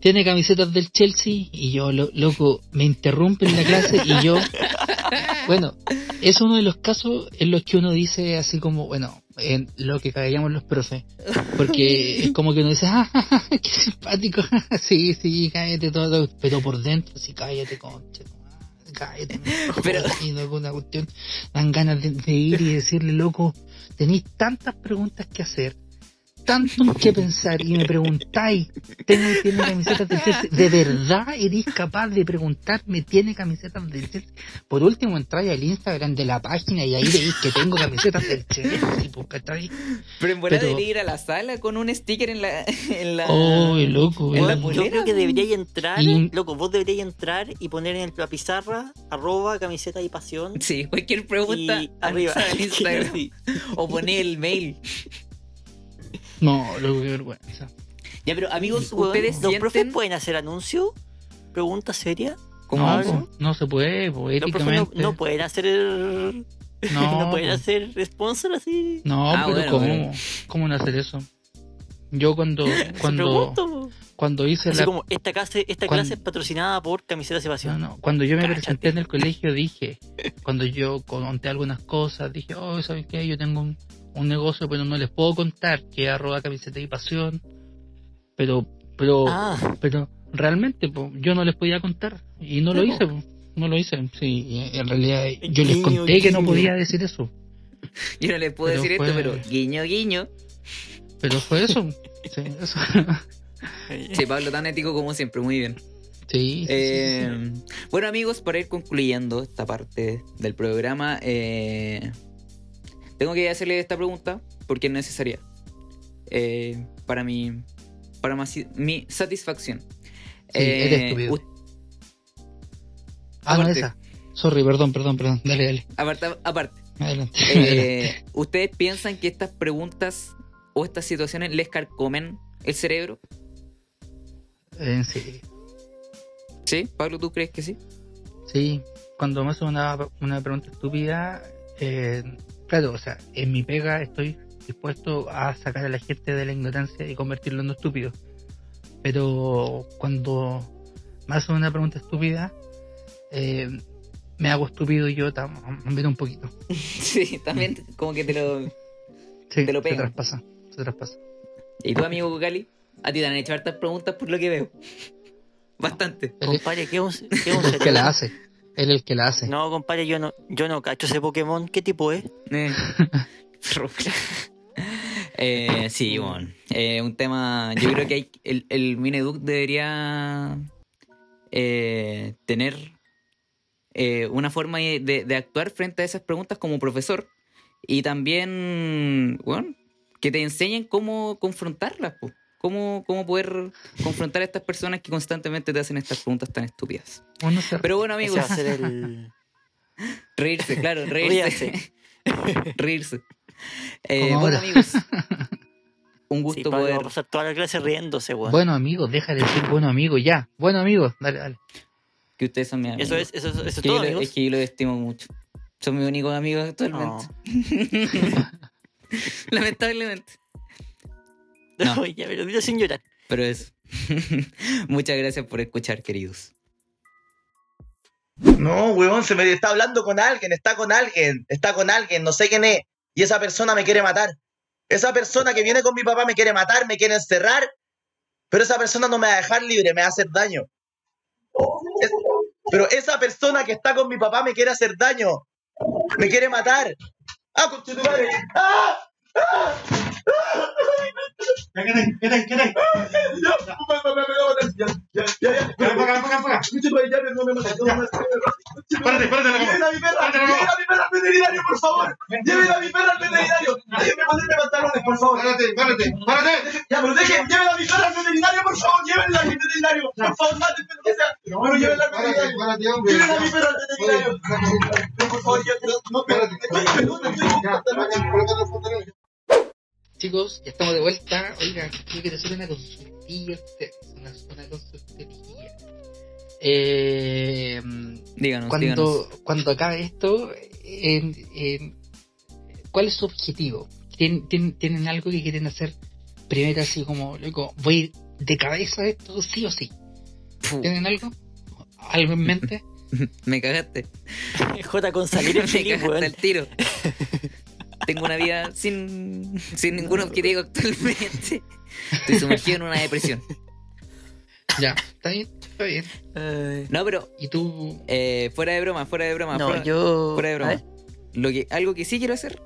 ¿tiene camisetas del Chelsea? Y yo, lo- loco, me interrumpen la clase y yo, [LAUGHS] bueno, es uno de los casos en los que uno dice así como, bueno, en lo que caíamos los profes, porque es como que uno dice, ah, qué simpático, [LAUGHS] sí, sí, cállate todo, pero por dentro, sí, cállate, concha, cállate, [LAUGHS] Pero- alguna cuestión, dan ganas de, de ir y decirle, loco, tenéis tantas preguntas que hacer, tanto en que pensar, y me preguntáis, ¿tengo, ¿tiene camisetas del Chelsea? ¿De verdad eres capaz de preguntarme, ¿tiene camisetas del Chelsea? Por último, entráis al Instagram de la página y ahí veis que tengo camisetas del Chelsea, pues. Pero en verdad Pero- debería ir a la sala con un sticker en la. En la Oh, loco, en la Yo creo que deberíais entrar, Y- loco, vos deberíais entrar y poner en la pizarra arroba camiseta y pasión. Sí, cualquier pregunta Y arriba. [LAUGHS] Instagram. Sí. o poner el mail. No, loco, qué vergüenza. Ya, pero amigos, ustedes ¿Los profes pueden hacer anuncios? ¿Pregunta seria? como no, po, no se puede, pues, Los profes no, no pueden hacer el- no, [LAUGHS] No, pueden hacer sponsor así. No, Ah, pero bueno, ¿cómo? ¿Cómo no hacer eso? Yo cuando, [LAUGHS] cuando, cuando hice Así la como, esta clase, esta cuando- clase es patrocinada por Camisetas y No, Pasión. no, Cuando yo me presenté en el [LAUGHS] colegio dije, cuando yo conté algunas cosas, dije, oh, ¿sabes qué? Yo tengo un, un negocio, pero no les puedo contar que es arroba camiseta y pasión. Pero, pero, Ah, pero realmente, po, yo no les podía contar. Y no lo hice, po, no lo hice. Sí, en realidad yo les Guiño, conté que no podía decir eso. Yo no les puedo Pero decir fue- esto, pero guiño, guiño. Pero fue eso. sí, eso. Sí, Pablo, tan ético como siempre, muy bien. sí, sí, sí, sí. Eh, Bueno, amigos, para ir concluyendo esta parte del programa, eh, tengo que hacerle esta pregunta porque es necesaria eh, para mi, para mi satisfacción. Sí, eres estúpido. us- Ah, no, aparte. esa. Sorry, perdón, perdón, perdón. Dale, dale. aparte, aparte Adelante. eh, [LAUGHS] ¿ustedes piensan que estas preguntas o estas situaciones les carcomen el cerebro? Eh, sí. ¿Sí? Pablo, ¿tú crees que sí? Sí, cuando me hacen una, una pregunta estúpida, eh, claro, o sea, en mi pega estoy dispuesto a sacar a la gente de la ignorancia y convertirlo en estúpido. Pero cuando me hacen una pregunta estúpida, eh, me hago estúpido yo también un poquito. [LAUGHS] sí, también como que te lo... Sí, Te lo se pegan. traspasa, se traspasa. ¿Y tu amigo Cali? A ti te han hecho hartas preguntas por lo que veo. [LAUGHS] Bastante. Compadre, ¿qué [LAUGHS] es un, qué es un la hace. Él es el que la hace. No, compadre, yo no, yo no cacho ese Pokémon. ¿Qué tipo es? Eh. [LAUGHS] [LAUGHS] Eh, sí, bueno. Eh, un tema. Yo creo que hay, el, el Mineduc debería eh, tener eh, una forma de, de actuar frente a esas preguntas como profesor. Y también, bueno, que te enseñen cómo confrontarlas, po. Cómo, cómo poder confrontar a estas personas que constantemente te hacen estas preguntas tan estúpidas. Uno se Pero bueno, amigos. va a ser el... [LAUGHS] Reírse, claro, [LAUGHS] reírse. [LAUGHS] Reírse. Eh, bueno, ahora. amigos, un Sí, gusto va poder. pasar toda la clase riéndose, weón. Bueno, amigo, deja de decir bueno, amigo, ya. Bueno, amigo, dale, dale. Que ustedes son mis amigos. eso es, eso, es- eso es Que todo, yo lo- amigos. es que yo los estimo mucho. Son mis únicos amigos actualmente. No. Lamentablemente. [LAUGHS] No. No, ya, pero sin llorar. Pero eso. [LAUGHS] Muchas gracias por escuchar, queridos. No, weón, se me está hablando con alguien, está con alguien, está con alguien, no sé quién es. Y esa persona me quiere matar. Esa persona que viene con mi papá me quiere matar, me quiere encerrar. Pero esa persona no me va a dejar libre, me va a hacer daño. Es- pero esa persona que está con mi papá me quiere hacer daño. Me quiere matar. ¡Ah, conchetumare! ¡Ah! ¡Ah! Ya, ¿qué tal? ¿Qué tal? ¿Qué tal? Ya. Ya, ya, ya, ya. Para para ven para acá. Conchetumare, ya, no me mates, no me mates. Párate, párate la cama. a mi perra, cama. a mi perra al veterinario, por favor. Lleven a mi perra al veterinario. Déjenme ponerme pantalones, por favor. Párate, párate, párate. Ya, pero dejen, lleven a mi perra al veterinario, por favor. Llévenla al veterinario. Por favor, mátenme lo que sea. Pero llévenla al Párate, veterinario. párate, hombre. Lleven a mi perra al veterinario. Por favor, ya, no, estoy pantalones. Chicos, ya estamos de vuelta. Oiga, quiero que te hacer una consultilla. Una, una consultilla. Eh, Díganos, díganos. cuando, cuando acabe esto, ¿cuál es su objetivo? ¿Tien- tien- ¿Tienen, algo que quieren hacer primero así como, loco, voy a ir de cabeza a esto sí o sí? ¿Tienen algo? ¿Algo en mente? [LAUGHS] me cagaste. [LAUGHS] J con salir en me feliz, cagaste al tiro. [LAUGHS] Tengo una vida sin, [LAUGHS] sin ningún objetivo actualmente. Estoy sumergido en una depresión. ya, está bien, está bien. No, pero ¿Y tú? eh, fuera de broma, fuera de broma. no, fuera, yo. fuera de broma. Lo que, algo que sí quiero hacer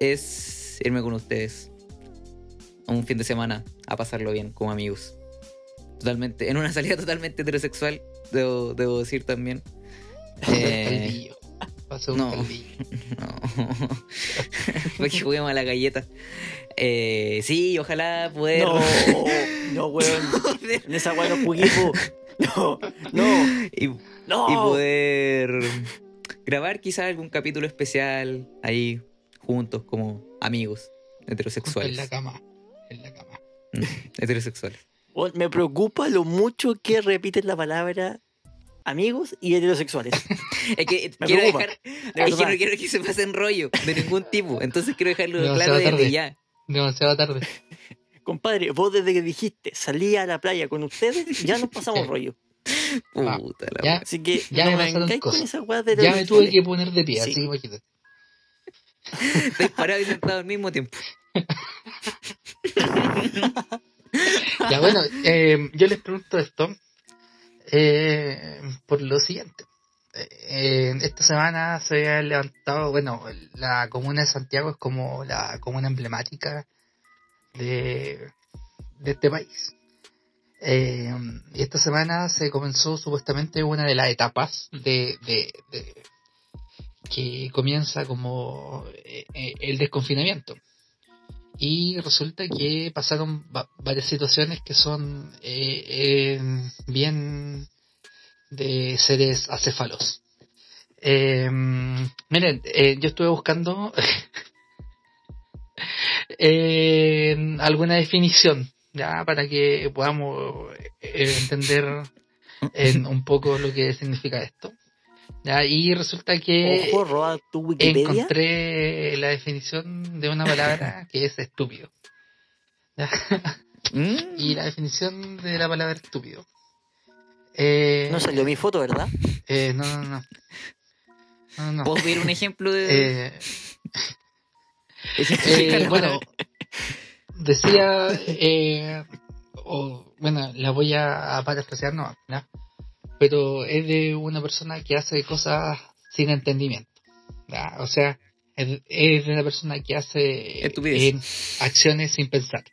es irme con ustedes a un fin de semana a pasarlo bien como amigos. Totalmente, en una salida totalmente heterosexual, debo, debo decir también. [LAUGHS] Eh. Pasó un no. caldillo. [LAUGHS] no. [LAUGHS] Para que juguemos a la galleta. Eh, sí, ojalá poder. No, [LAUGHS] no, weón. En esa weá no jugué. No, no, y, no. y poder grabar quizás algún capítulo especial ahí juntos como amigos En heterosexuales. la cama. En la cama. Mm, heterosexuales. Weón, Me preocupa lo mucho que repiten la palabra amigos y heterosexuales. [LAUGHS] Es que [LAUGHS] Me quiero preocupa, dejar. de Es que no quiero que se pasen rollo de ningún tipo. Entonces quiero dejarlo Demasiado claro desde tarde. ya. Demasiado tarde. [LAUGHS] Compadre, vos desde que dijiste salí a la playa con ustedes, ya nos pasamos rollo. Ah, Puta la ya. Así que Ya no me con cosas. esa weá de Ya me tuve que poner de pie, Sí. así que imagínate. Estoy parado y sentado al mismo tiempo. Ya bueno, eh, yo les pregunto esto eh, por lo siguiente. Eh, esta semana se ha levantado, bueno, la comuna de Santiago es como la comuna emblemática de, de este país. Eh, y esta semana se comenzó supuestamente una de las etapas de, de- que comienza como eh, eh, el desconfinamiento. Y resulta que pasaron va- varias situaciones que son eh, bien de seres acéfalos. Eh, miren, yo estuve buscando [LAUGHS] eh, alguna definición ya para que podamos eh, entender en un poco lo que significa esto. ¿Ya? Y resulta que Ojo, roba tu Wikipedia. encontré la definición de una palabra [LAUGHS] que es estúpido. Mm. Y la definición de la palabra estúpido. Eh, No salió mi foto, ¿verdad? eh, no, no, no. No, no. ¿Puedo ver un ejemplo de.? Eh, [LAUGHS] eh, bueno, decía, eh, o, bueno, la voy a, a parafrasear, no. Pero es de una persona que hace cosas sin entendimiento. O sea, es, es de una persona que hace acciones sin pensar.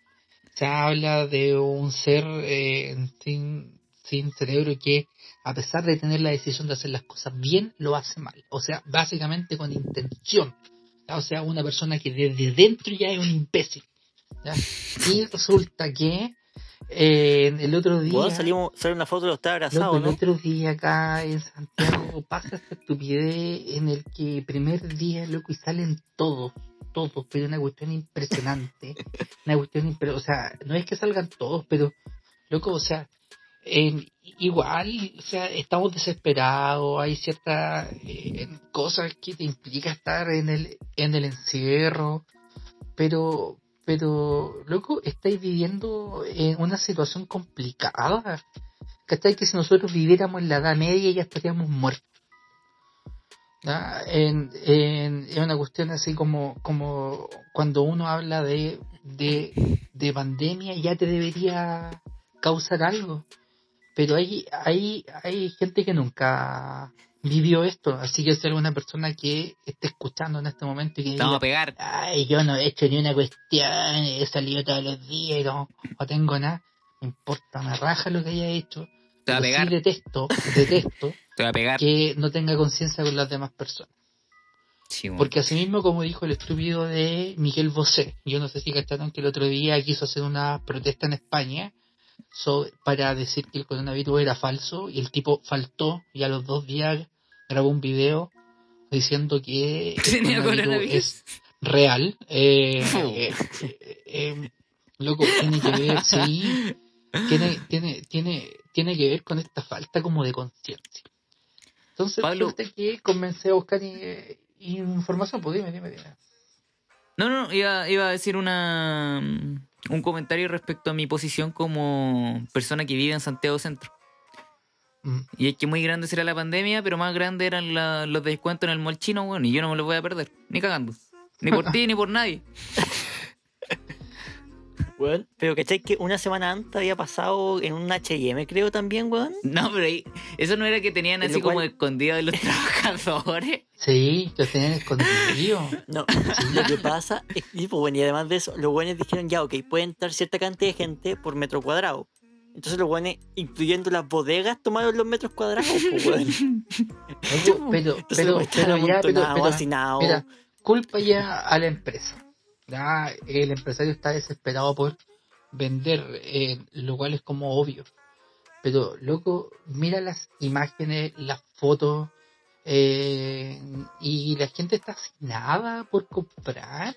O sea, habla de un ser eh, sin, sin cerebro que, a pesar de tener la decisión de hacer las cosas bien, lo hace mal. O sea, básicamente con intención. O sea, una persona que desde dentro ya es un imbécil. Y resulta que eh, el otro día... Weón, salimos, sale una foto está Loco, abrazado, el otro día acá en Santiago pasa esta estupidez en el que primer día, loco, y salen todos. todos, pero una cuestión impresionante. [LAUGHS] una cuestión, impre- o sea, no es que salgan todos, pero, loco, o sea, igual, o sea, estamos desesperados, hay ciertas eh, cosas que te implica estar en el, en el encierro, pero, pero, loco, estáis viviendo en una situación complicada. ¿Cachai? Que si nosotros viviéramos en la Edad Media ya estaríamos muertos. es una cuestión así como, como cuando uno habla de, de, de pandemia ya te debería causar algo. Pero hay, hay, hay gente que nunca vivió esto. Así que si alguna persona que esté escuchando en este momento y que vamos a diga, pegar. ay, yo no he hecho ni una cuestión, he salido todos los días y no, no tengo nada. No importa, me raja lo que haya hecho. Te va a Pero sí pegar. detesto, detesto [LAUGHS] Te va a pegar. que no tenga conciencia con las demás personas. Sí. Porque asimismo, como dijo el estúpido de Miguel Bosé, yo no sé si cacharon que el otro día quiso hacer una protesta en España so- para decir que el coronavirus era falso y el tipo faltó y a los dos días grabó un video diciendo que el [LAUGHS] coronavirus coronavirus. es real. Eh, Oh. eh, eh, loco, tiene que ver, sí, tiene, tiene, tiene, tiene que ver con esta falta como de conciencia. Entonces, Pablo- que comencé a buscar información, pues dime, dime, dime. No, no, iba, iba a decir una un comentario respecto a mi posición como persona que vive en Santiago Centro. Mm. Y es que muy grande será la pandemia, pero más grande eran la- los descuentos en el mall chino, bueno, y yo no me los voy a perder, ni cagando. Ni por [LAUGHS] ti, ni por nadie. Weón, pero ¿cachai que una semana antes había pasado en un HM, creo también, weón? No, pero ahí, eso no era que tenían así como escondido de los [LAUGHS] trabajadores. Sí, los tenían escondido. No, [LAUGHS] lo que pasa es que, tipo, bueno, y además de eso, los buenos dijeron ya, ok, pueden entrar cierta cantidad de gente por metro cuadrado. Entonces los buenos, incluyendo las bodegas, tomaron los metros cuadrados, pues, weón. [LAUGHS] Oye, pero, Entonces pero, pero estaban ya, pero, pero, mira, culpa ya a la empresa. Ya, el empresario está desesperado por vender, eh, lo cual es como obvio. Pero, loco, mira las imágenes, las fotos, eh, y la gente está sin nada por comprar.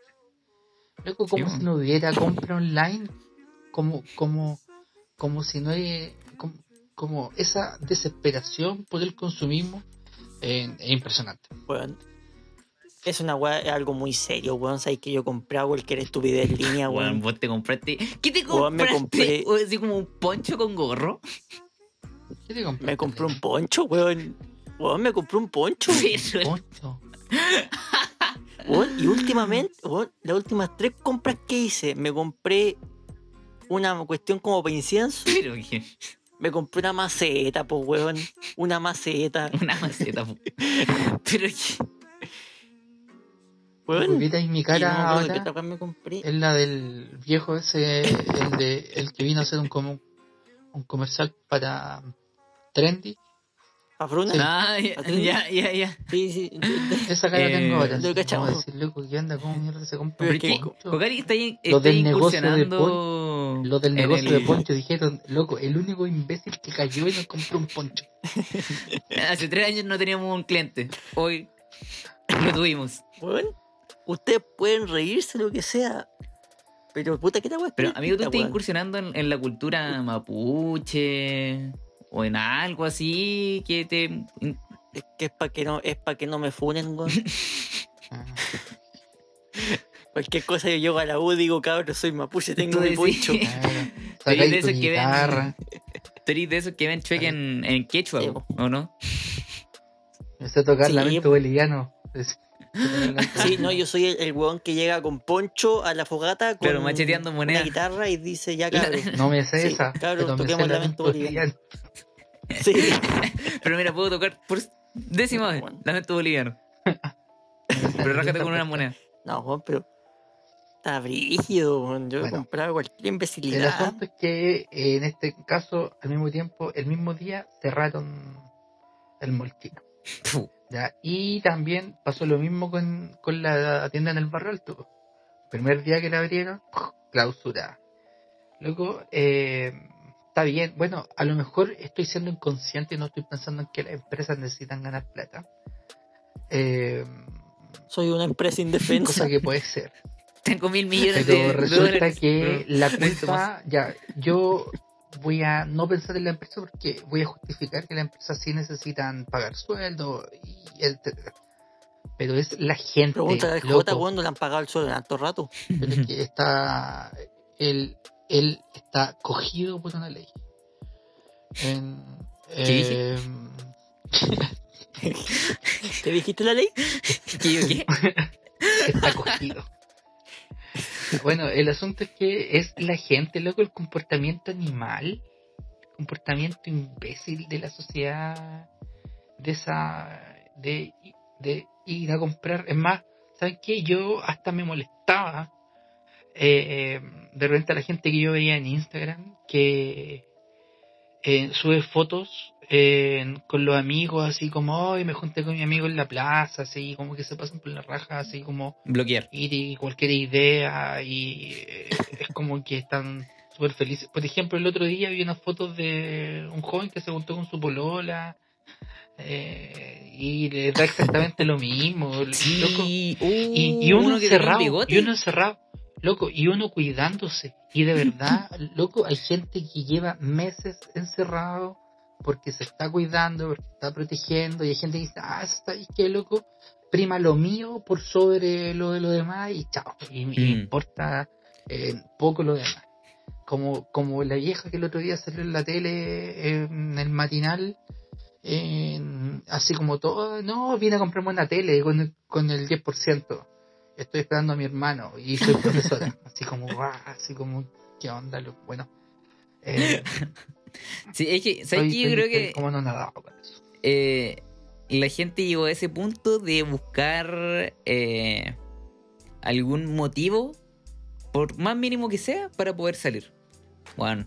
Loco, como Sí, si no hubiera compra online, como, como, como si no hay, como, como esa desesperación por el consumismo, eh, es impresionante. Weón. Es una weá, es algo muy serio, weón. Sabes que yo compraba cualquier estupidez en línea, [LAUGHS] Weón, weón. vos te compraste. ¿Qué te Weón, me compraste? compré- [LAUGHS] Así como un poncho con gorro. ¿Qué te compraste? Me compré un poncho, weón. Weón, me compré un poncho. [LAUGHS] Pero- Poncho. Weón, y últimamente, weón, las últimas tres compras que hice, me compré una cuestión como para incienso. Pero que Me compré una maceta, pues, weón. Una maceta. una maceta. po. Pero que. Weón. ¿Viste ahí mi cara qué ahora? Es la del viejo ese, el de el que vino a hacer un, como, un comercial para Trendy. ¿Pa' Fruna? Ah, ya, ya, ya. ya. Sí, sí. [LAUGHS] Esa cara Eh, tengo ahora. lo así cachamos. como decir, loco, ¿qué onda? ¿Cómo mierda se compra Pero que- poncho? Cocari está, ahí- Los está del negocio de incursionando. Los del en negocio el- de poncho dijeron, loco, el único imbécil que cayó y nos compró un poncho. [LAUGHS] Hace tres años no teníamos un cliente. Hoy lo tuvimos. Weón. Ustedes pueden reírse lo que sea. Pero puta, ¿qué te weá? Pero amigo, tú estás incursionando en, en la cultura mapuche o en algo así que te. Es que es para que no, es para que no me funen, weón. [LAUGHS] [LAUGHS] Cualquier cosa yo llego a la U y digo, cabrón, soy mapuche, tengo Tú mi poncho. hay [LAUGHS] de esos que ven- guitarra. Tú eres de esos que ven chueque en, en quechua, Sí, ¿o no? Me sé tocar Sí, lamento boliviano. [LAUGHS] Sí, no, yo soy el, el weón que llega con poncho a la fogata con Claro, macheteando una monedas. guitarra y dice, ya cabrón. [LAUGHS] No me sé Sí, esa. cabrón, toquemos sé lamento boliviano. boliviano. [LAUGHS] Sí. Pero mira, puedo tocar por décima vez. Bueno. Lamento boliviano. Pero rájate con una moneda. No, weón, pero está brígido, weón. Yo Bueno. compraba cualquier El imbecilidad. asunto es que eh, en este caso, al mismo tiempo, el mismo día cerraron el molchino. Y también pasó lo mismo con, con la tienda en el barrio alto. Primer día que la abrieron, [LAUGHS] clausura. Luego, eh, está bien. Bueno, a lo mejor estoy siendo inconsciente y no estoy pensando en que las empresas necesitan ganar plata. Eh, Soy una empresa [LAUGHS] indefensa. Cosa que puede ser. [LAUGHS] Tengo mil millones Pero de, resulta dólares, que la culpa, ya, yo voy a no pensar en la empresa porque voy a justificar que la empresa sí necesitan pagar sueldo y etcétera. Pero es la gente. Loco, J cuándo le han pagado el sueldo en alto rato. pero es que está él, él está cogido por una ley. En- ¿Qué dije? em, ¿Te [LAUGHS] dijiste la ley? [LAUGHS] ¿Qué qué? está cogido. Bueno, el asunto es que es la gente, loco, el comportamiento animal, el comportamiento imbécil de la sociedad, de esa, de, de ir a comprar. Es más, ¿saben qué? Yo hasta me molestaba eh, de repente a la gente que yo veía en Instagram que eh, sube fotos eh, con los amigos, así como, hoy me junté con mi amigo en la plaza, así como que se pasan por la raja, así como Bloquear. ir y cualquier idea y eh, es como que están súper felices. Por ejemplo, el otro día vi unas fotos de un joven que se juntó con su polola eh, y le da exactamente lo mismo. loco. Uh, Y, y uno, uno bigote. y uno encerrado, loco, y uno cuidándose. Y de verdad, loco, hay gente que lleva meses encerrado porque se está cuidando, porque está protegiendo, y hay gente que dice, ah, ¿sabes qué, loco? Prima lo mío por sobre lo de lo demás y chao. Y me Mm. importa eh, poco lo demás. Como, como la vieja que el otro día salió en la tele, en el matinal, en- así como todo, no, vine a comprarme una tele con el, con el 10%. Estoy esperando a mi hermano y soy profesora. [LAUGHS] así como, guau, así como, ¿qué onda? lo- Bueno, eh, [LAUGHS] Sí, es que, ¿sabes estoy-? Yo estoy- creo estoy que como anonadado con eso. eh, la gente llegó a ese punto de buscar eh, algún motivo, por más mínimo que sea, para poder salir. Bueno,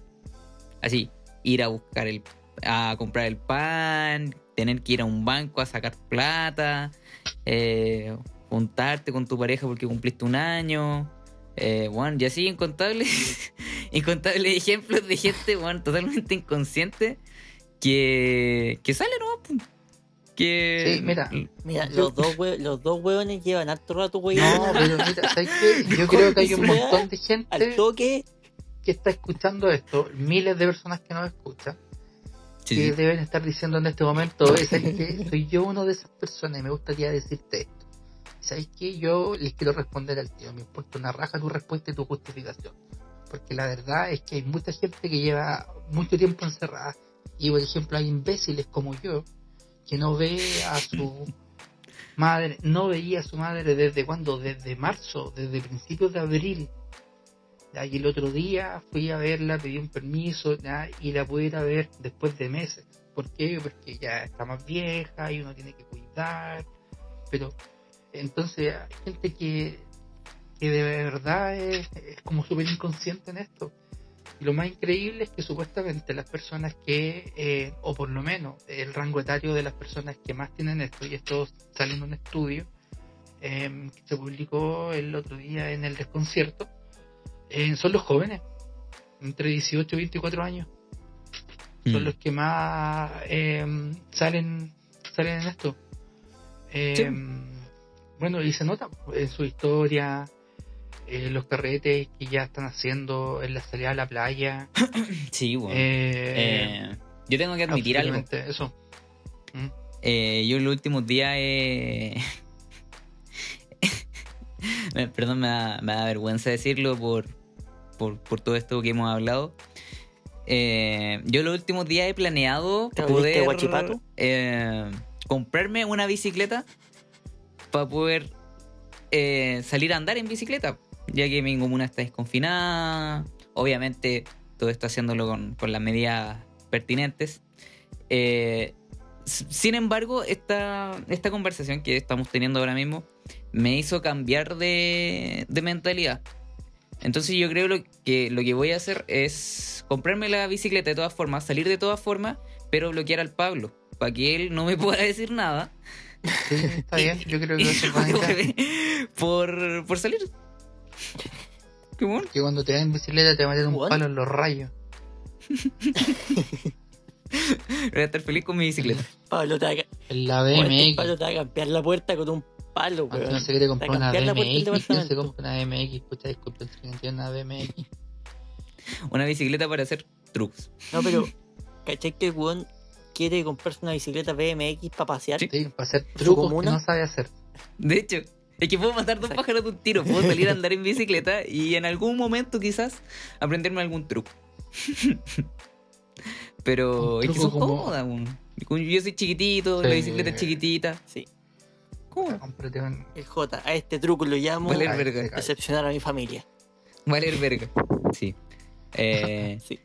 así, ir a buscar el, a comprar el pan, tener que ir a un banco a sacar plata, eh, juntarte con tu pareja porque cumpliste un año. Eh, bueno, y así incontables, [LAUGHS] incontables ejemplos de gente, bueno, totalmente inconsciente que, que sale, ¿no? Que... Sí, mira. Mira, los dos, [LAUGHS] hue- los dos hueones llevan harto rato, güey. No, pero mira, ¿sabes qué? [LAUGHS] Yo creo que hay un montón de Al gente toque, que está escuchando esto, miles de personas que no escuchan, Sí, que sí. deben estar diciendo en este momento, "Oye, ¿sabes qué? soy yo uno de esas personas y me gustaría decirte esto. ¿Sabes qué? Yo les quiero responder al tío, me importa una raja tu respuesta y tu justificación. Porque la verdad es que hay mucha gente que lleva mucho tiempo encerrada y, por ejemplo, hay imbéciles como yo que no ve a su [LAUGHS] madre, no veía a su madre desde cuándo, desde marzo, desde principios de abril. Ya, Y el otro día fui a verla, pedí un permiso ya, y la pude ir a ver después de meses. ¿Por qué? Porque ya está más vieja y uno tiene que cuidar. Pero entonces hay gente que, que de verdad es, es como súper inconsciente en esto. Y lo más increíble es que supuestamente las personas que, eh, o por lo menos el rango etario de las personas que más tienen esto, y esto sale en un estudio eh, que se publicó el otro día en el desconcierto, eh, son los jóvenes, entre 18 y 24 años. Son Mm. los que más eh, salen, salen en esto. Eh, Bueno, y se nota en su historia, eh, los carretes que ya están haciendo en la salida a la playa. [COUGHS] Sí, bueno. Eh, Eh, yo tengo que admitir algo. Eso. Mm. Eh, yo en los últimos días [LAUGHS] Perdón, me da, me da vergüenza decirlo por, por, por todo esto que hemos hablado. Eh, yo en los últimos días he planeado ¿Te volviste poder eh, comprarme una bicicleta para poder eh, salir a andar en bicicleta, ya que mi comuna está desconfinada. Obviamente, todo esto haciéndolo con, con las medidas pertinentes. Eh, sin embargo, esta, esta conversación que estamos teniendo ahora mismo me hizo cambiar de, de mentalidad. Entonces yo creo lo que lo que voy a hacer es comprarme la bicicleta de todas formas, salir de todas formas, pero bloquear al Pablo, para que él no me [LAUGHS] pueda decir nada. Sí, está bien. Yo creo que eso es por, por salir. Qué bueno. Que cuando te vas en bicicleta te meten un What? palo en los rayos. [LAUGHS] Voy a estar feliz con mi bicicleta. Pablo te va a, la Pablo BMX. te va a cambiar la puerta con un palo, Aunque weón. no se quiere comprar una BMX, ¿quién se compra una BMX? Pucha, disculpen si no tiene una BMX. Una bicicleta para hacer trucos. No, pero, ¿cachai que el weón quiere comprarse una bicicleta BMX para pasear? Sí. Para hacer trucos que no sabe hacer. De hecho, es que puedo matar dos pájaros de un tiro. Puedo salir a andar en [LAUGHS] bicicleta y en algún momento quizás aprenderme algún truco. [LAUGHS] Pero es que son como- cómodas, Yo soy chiquitito, la bicicleta es chiquitita. Sí. ¿Cómo? El J, a este truco lo llamo Valer verga. decepcionar a mi familia. Valer verga. Sí. [LAUGHS] Eh, Sí.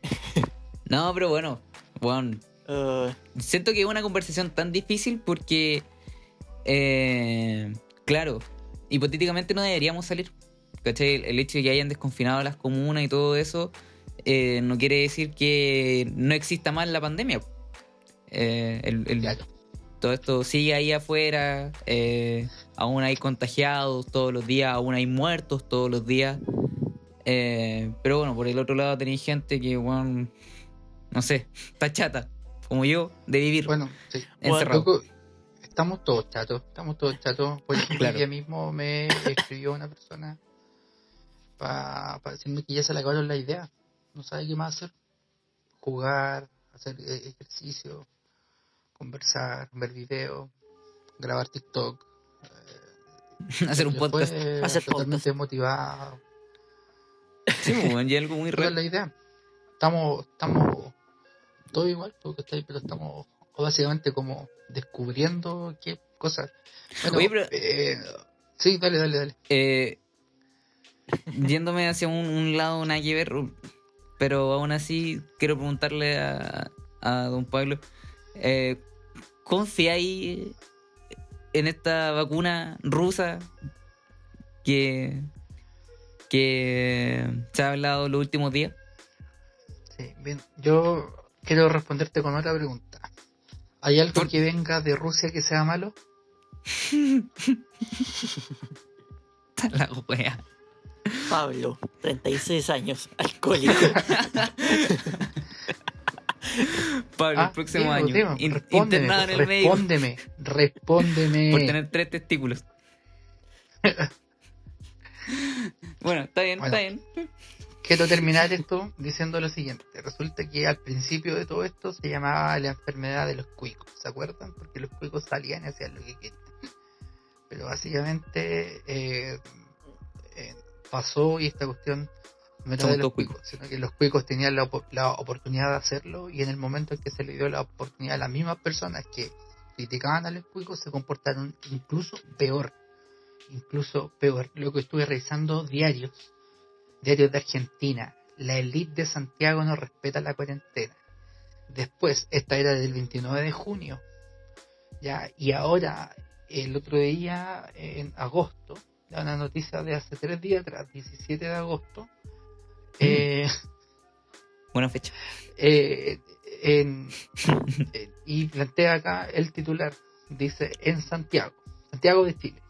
no, pero bueno, bueno, Uh, siento que es una conversación tan difícil porque, eh, claro, hipotéticamente no deberíamos salir. ¿Cachai? El, el hecho de que hayan desconfinado las comunas y todo eso eh, no quiere decir que no exista más la pandemia. Eh, el- el- Claro. todo esto sigue ahí afuera, eh, aún hay contagiados todos los días, aún hay muertos todos los días. Eh, pero bueno, por el otro lado tenéis gente que, bueno, no sé, está chata, como yo, de vivir Bueno, sí. encerrado. Loco, estamos todos chatos, estamos todos chatos. Por [LAUGHS] ejemplo, Claro. ella mismo me escribió una persona para decirme que ya se le acabaron la idea. No sabe qué más hacer. Jugar, hacer eh, ejercicio, conversar, ver videos, grabar TikTok. [LAUGHS] Hacer un podcast. Hacer totalmente motivado. Sí, pues, bueno, ya algo muy Esa es real. la idea. Estamos, estamos todo igual, todo que está ahí, pero estamos básicamente como descubriendo qué cosas. Bueno, Oye, pero- eh, sí, dale, dale, dale. Eh, [LAUGHS] yéndome hacia un, un lado nada que ver, pero aún así quiero preguntarle a, a don Pablo, eh, ¿confiáis en esta vacuna rusa que, que se ha hablado los últimos días? Sí, bien. Yo quiero responderte con otra pregunta. ¿Hay algo Por- que venga de Rusia que sea malo? [LAUGHS] Está la wea. Pablo, 36 años, alcohólico. [LAUGHS] Pablo, Ah, el próximo digo, año. digo, in- respóndeme, internado en el médico respóndeme, respóndeme. por tener tres testículos. [LAUGHS] bueno, está bien, Bueno. está bien. Quiero terminar esto diciendo lo siguiente. Resulta que al principio de todo esto se llamaba la enfermedad de los cuicos, ¿se acuerdan? Porque los cuicos salían y hacían lo que querían. Pero básicamente eh, eh, pasó y esta cuestión no era de los cuicos. cuicos, sino que los cuicos tenían la oportunidad de hacerlo y en el momento en que se le dio la oportunidad a las mismas personas que criticaban a los cuicos se comportaron incluso peor. Incluso peor. Lo que estuve revisando diarios Diarios de Argentina. La elite de Santiago no respeta la cuarentena. Después, esta era del 29 de junio. Ya, y ahora, el otro día, en agosto, da una noticia de hace tres días atrás, 17 de agosto, eh, Buena fecha. eh, en- eh, y plantea acá el titular, dice en Santiago, Santiago de Chile.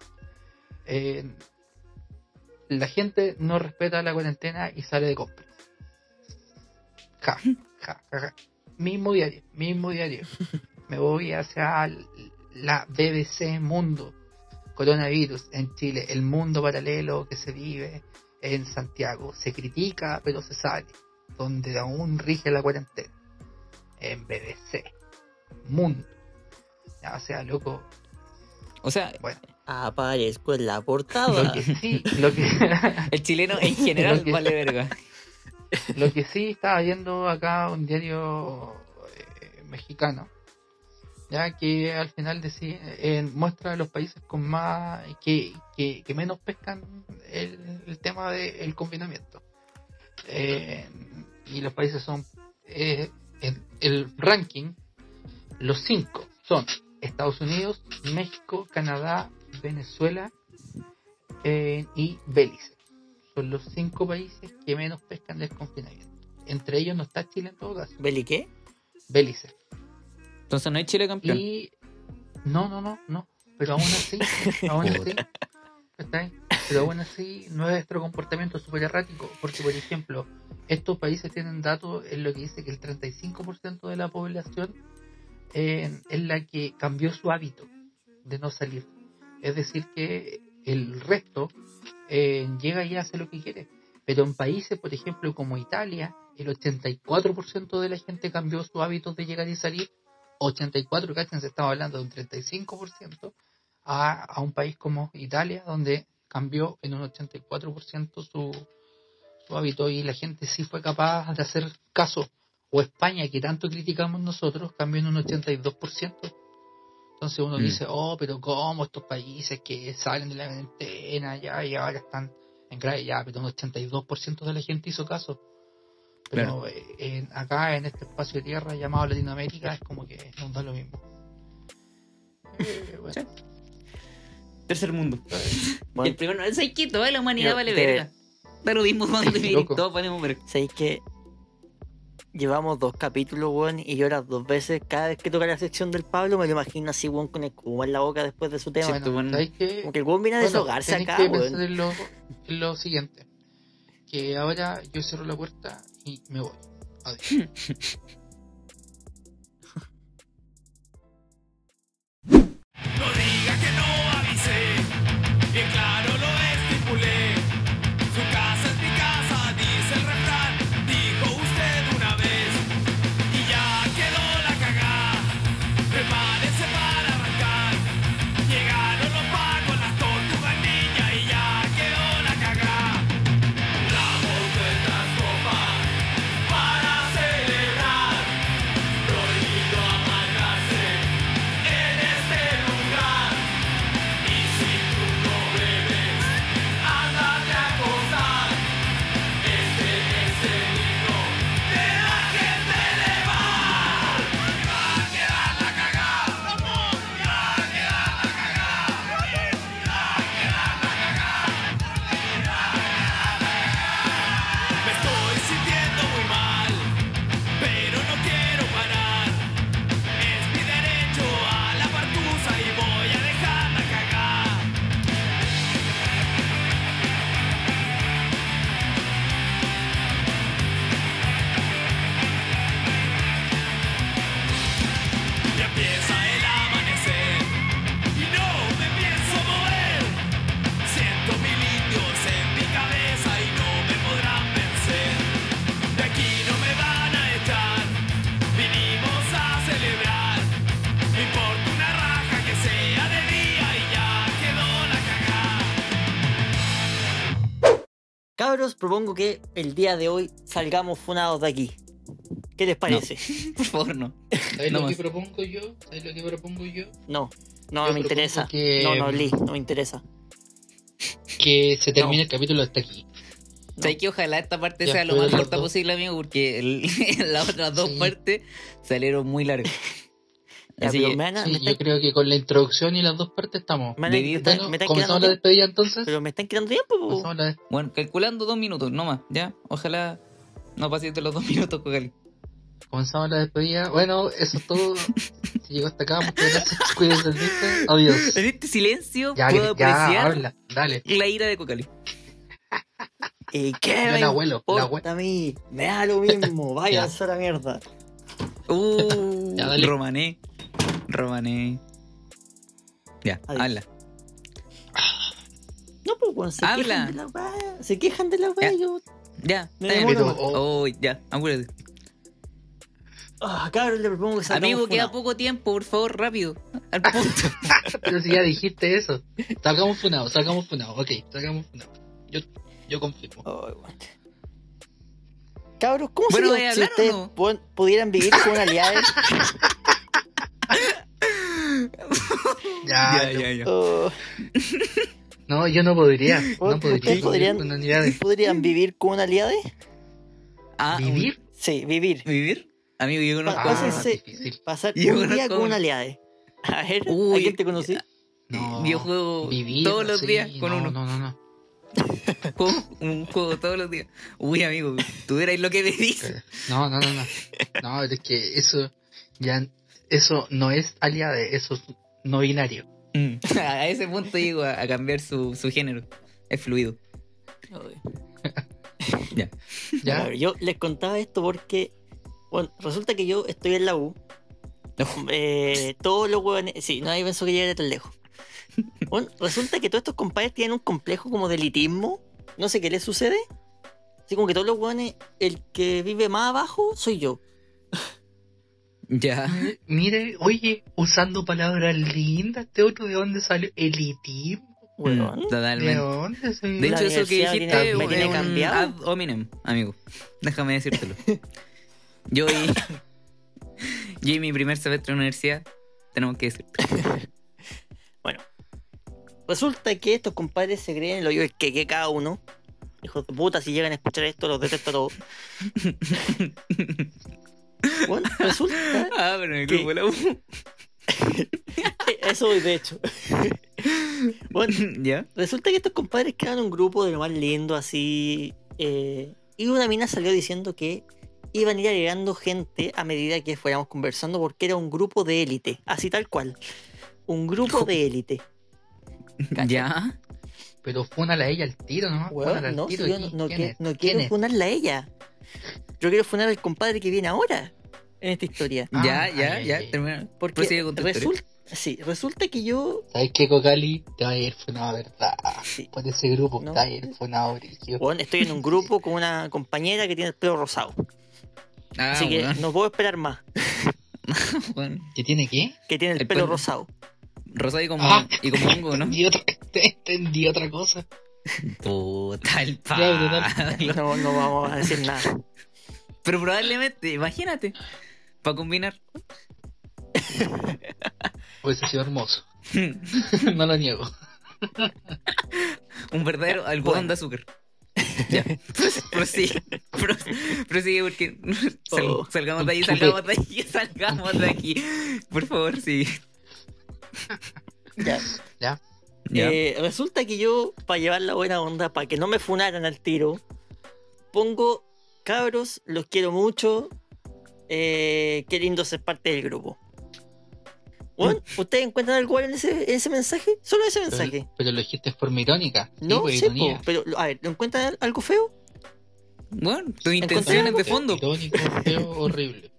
La gente no respeta la cuarentena y sale de compras. Ja, ja, ja, ja. Mismo diario, mismo diario. Me voy hacia la BBC Mundo. Coronavirus en Chile, el mundo paralelo que se vive en Santiago. Se critica, pero se sale. Donde aún rige la cuarentena. En BBC. Mundo. Ya, o sea, loco. O sea, Bueno, Aparezco en la lo portada. que sí, lo que, [LAUGHS] el chileno en general Lo que- vale verga. Lo que sí estaba viendo acá un diario eh, mexicano, ya que al final decía, eh, muestra los países con más que, que, que menos pescan el, el tema del confinamiento. Eh, y los países son eh, en el ranking, los cinco son Estados Unidos, México, Canadá, Venezuela eh, y Belice son los cinco países que menos pescan del confinamiento. Entre ellos no está Chile en todo caso. ¿Beli qué? Belice. Entonces no hay Chile campeón. Y no, no, no, no. Pero aún así, [LAUGHS] aún así, pero aún así nuestro comportamiento es súper errático. Porque, por ejemplo, estos países tienen datos en lo que dice que el 35% de la población eh, es la que cambió su hábito de no salir. Es decir, que el resto eh, llega y hace lo que quiere. Pero en países, por ejemplo, como Italia, el 84% de la gente cambió sus hábitos de llegar y salir. 84, cachen, se estaba hablando de un 35% a, a un país como Italia, donde cambió en un 84% su, su hábito y la gente sí fue capaz de hacer caso. O España, que tanto criticamos nosotros, cambió en un 82%. Entonces uno Mm. dice, oh, pero ¿cómo estos países que salen de la cuarentena ya y ahora están en grave? Ya, pero un 82% de la gente hizo caso. Pero eh, en- acá en este espacio de tierra llamado Latinoamérica es como que nos da lo mismo. Eh, [LAUGHS] bueno, Sí. Tercer mundo. [LAUGHS] Bueno, el primero, ¿sabes qué? Toda la humanidad Yo vale te- verga. Mismo donde [LAUGHS] Loco. todos valemos verga. ¿sabéis que llevamos dos capítulos, weón, y yo las dos veces, cada vez que toca la sección del Pablo, me lo imagino así, weón, con espuma en la boca después de su tema. Sí, tú, bueno. ¿sabes qué? Como que el weón viene a Bueno, deshogarse acá, que weón. en lo, en lo siguiente. Que ahora yo cierro la puerta y me voy. Adiós. [LAUGHS] Cabros, propongo que el día de hoy salgamos funados de aquí. ¿Qué les parece? [LAUGHS] Por favor, no. ¿Sabes No lo que más. propongo yo? ¿Sabes lo que propongo yo? No, no, Yo me interesa. que- No, no, Lee, no me interesa. Que se termine el capítulo hasta aquí. ¿Sabes que ojalá esta parte Ya, sea lo más corta posible, amigo? Porque el- [LAUGHS] las otras dos Sí. partes salieron muy largas. Ya, Así pero que, me van a- Sí, me yo creo que con la introducción y las dos partes estamos. me Bueno, están comenzamos la despedida entonces. pero me están quedando tiempo. la bueno, calculando dos minutos, no más, ¿ya? Ojalá no pases de los dos [LAUGHS] minutos, Cocali. comenzamos la despedida. Bueno, eso es todo. [LAUGHS] si llegó hasta acá, muchas gracias. Cuídense, ¿viste? Adiós. En este silencio Ya, puedo ya, apreciar habla, dale. la ira de Cocali. [LAUGHS] ¿Y qué Yo me el abuelo, el importa a mí? Me da lo mismo, váyanse a la mierda. Uh, Ya, dale. Romané. Romané. Ya, Adiós. habla. No, pues, weón, se Habla. quejan de la weá. Se quejan de la weá. Ya. Yo... Ya, Me está bien. Pero, más. Oh, ya, apúrate. Ah, cabrón, le propongo que salgamos Amigo, queda poco tiempo, por favor, rápido. Al [LAUGHS] punto. Pero si ya dijiste eso. Salgamos funados, salgamos funados. Ok, salgamos funados. Yo, yo confirmo. Weón. Cabros, ¿cómo Bueno, sería ¿voy a si ustedes no? pu- pudieran vivir con aliados? [LAUGHS] [LAUGHS] Ya, ya, ya, ya. Oh, No, yo no podría. No podría. ¿ustedes podrían- Con unidades. ¿Podrían vivir con aliados? Ah, ¿Vivir? Sí, vivir. ¿Vivir? Amigo, yo conozco. Ah, pásense-. Pasar Yo un día con un uno. aliado. A ver, ¿a Uy, quién te conocí? No, yo juego vivir, todos los sí, días con no, uno. No, no, no. [LAUGHS] Juego un juego todos los días. Uy, amigo, tuvierais lo que me dices. Eh, No, no, no, no. No, es que eso ya eso no es aliade, eso es no binario. Mm. [LAUGHS] A ese punto llego a, a cambiar su, su género. Es fluido. [LAUGHS] Ya. ¿Ya? Claro, yo les contaba esto porque, bueno, resulta que yo estoy en la U. Eh, todos los huevones, sí, nadie pensó que llegué tan lejos. Bueno, resulta que todos estos compadres tienen un complejo como de elitismo. No sé qué les sucede. Así como que todos los hueones, el que vive más abajo soy yo. Ya. Mire, Mire, oye, usando palabras lindas, este otro de dónde salió elitismo. Weón. ¿De Totalmente. dónde se De La hecho, eso que dijiste tiene- me es tiene cambiado. ad hominem, amigo. Déjame decírtelo. [LAUGHS] Yo y, yo y mi primer semestre de universidad tenemos que decir. [LAUGHS] Resulta que estos compadres se creen lo yo el que que cada uno. Hijos de puta, si llegan a escuchar esto, los detesto a todos. [LAUGHS] Bueno, resulta. [LAUGHS] Ah, pero en el grupo de la U. [LAUGHS] Eso voy, de hecho. [LAUGHS] Bueno, ¿Ya? resulta que estos compadres crearon un grupo de lo más lindo, así. eh, y una mina salió diciendo que iban a ir agregando gente a medida que fuéramos conversando, porque era un grupo de élite, así tal cual. Un grupo de élite. ¿Ya? Pero fúnala a ella al tiro, ¿no? Al no, si tiro. yo ¿Quién- no, no quién que- es? no ¿Quién quiero funarla a ella. Yo quiero funar al compadre que viene ahora en esta historia. Ah, ya, ay, ya, ay, ya. ay. Termina. Porque resulta, sí, resulta que yo, ¿Sabes qué, Cocali? Te va a ir funado, ¿verdad? Sí. Por ese grupo, No. te va a ir funado, bueno, estoy en un grupo con una compañera que tiene el pelo rosado. Ah, así que no puedo esperar más. [LAUGHS] Weón. ¿Qué tiene qué? Que tiene el, El pelo pelo- rosado. Rosado y como, Ah. y como hongo, ¿no? [LAUGHS] Entendí otra, [LAUGHS] entendí otra cosa. Puta el palo. No, no vamos a decir nada. Pero probablemente, imagínate. Para combinar. [LAUGHS] Hubiese sido hermoso. [LAUGHS] no lo niego. Un verdadero algodón Bueno. de azúcar. Ya. Pues, prosigue. Pro- Prosigue porque sal- Oh. salgamos de ahí, Un salgamos de ahí, salgamos de aquí. Por favor, sí. Ya. ¿Ya? Ya. Eh, resulta que yo, para llevar la buena onda, para que no me funaran al tiro, pongo cabros, los quiero mucho. eh, qué lindo ser parte del grupo. Bueno, ¿ustedes encuentran algo en ese, en ese mensaje? Solo ese mensaje. Pero, pero lo dijiste de forma irónica. No sé, ironía. po, pero a ver, ¿lo encuentran algo feo? Bueno, tus ¿Encontré intenciones de fondo. Irónico, feo, [LAUGHS] horrible.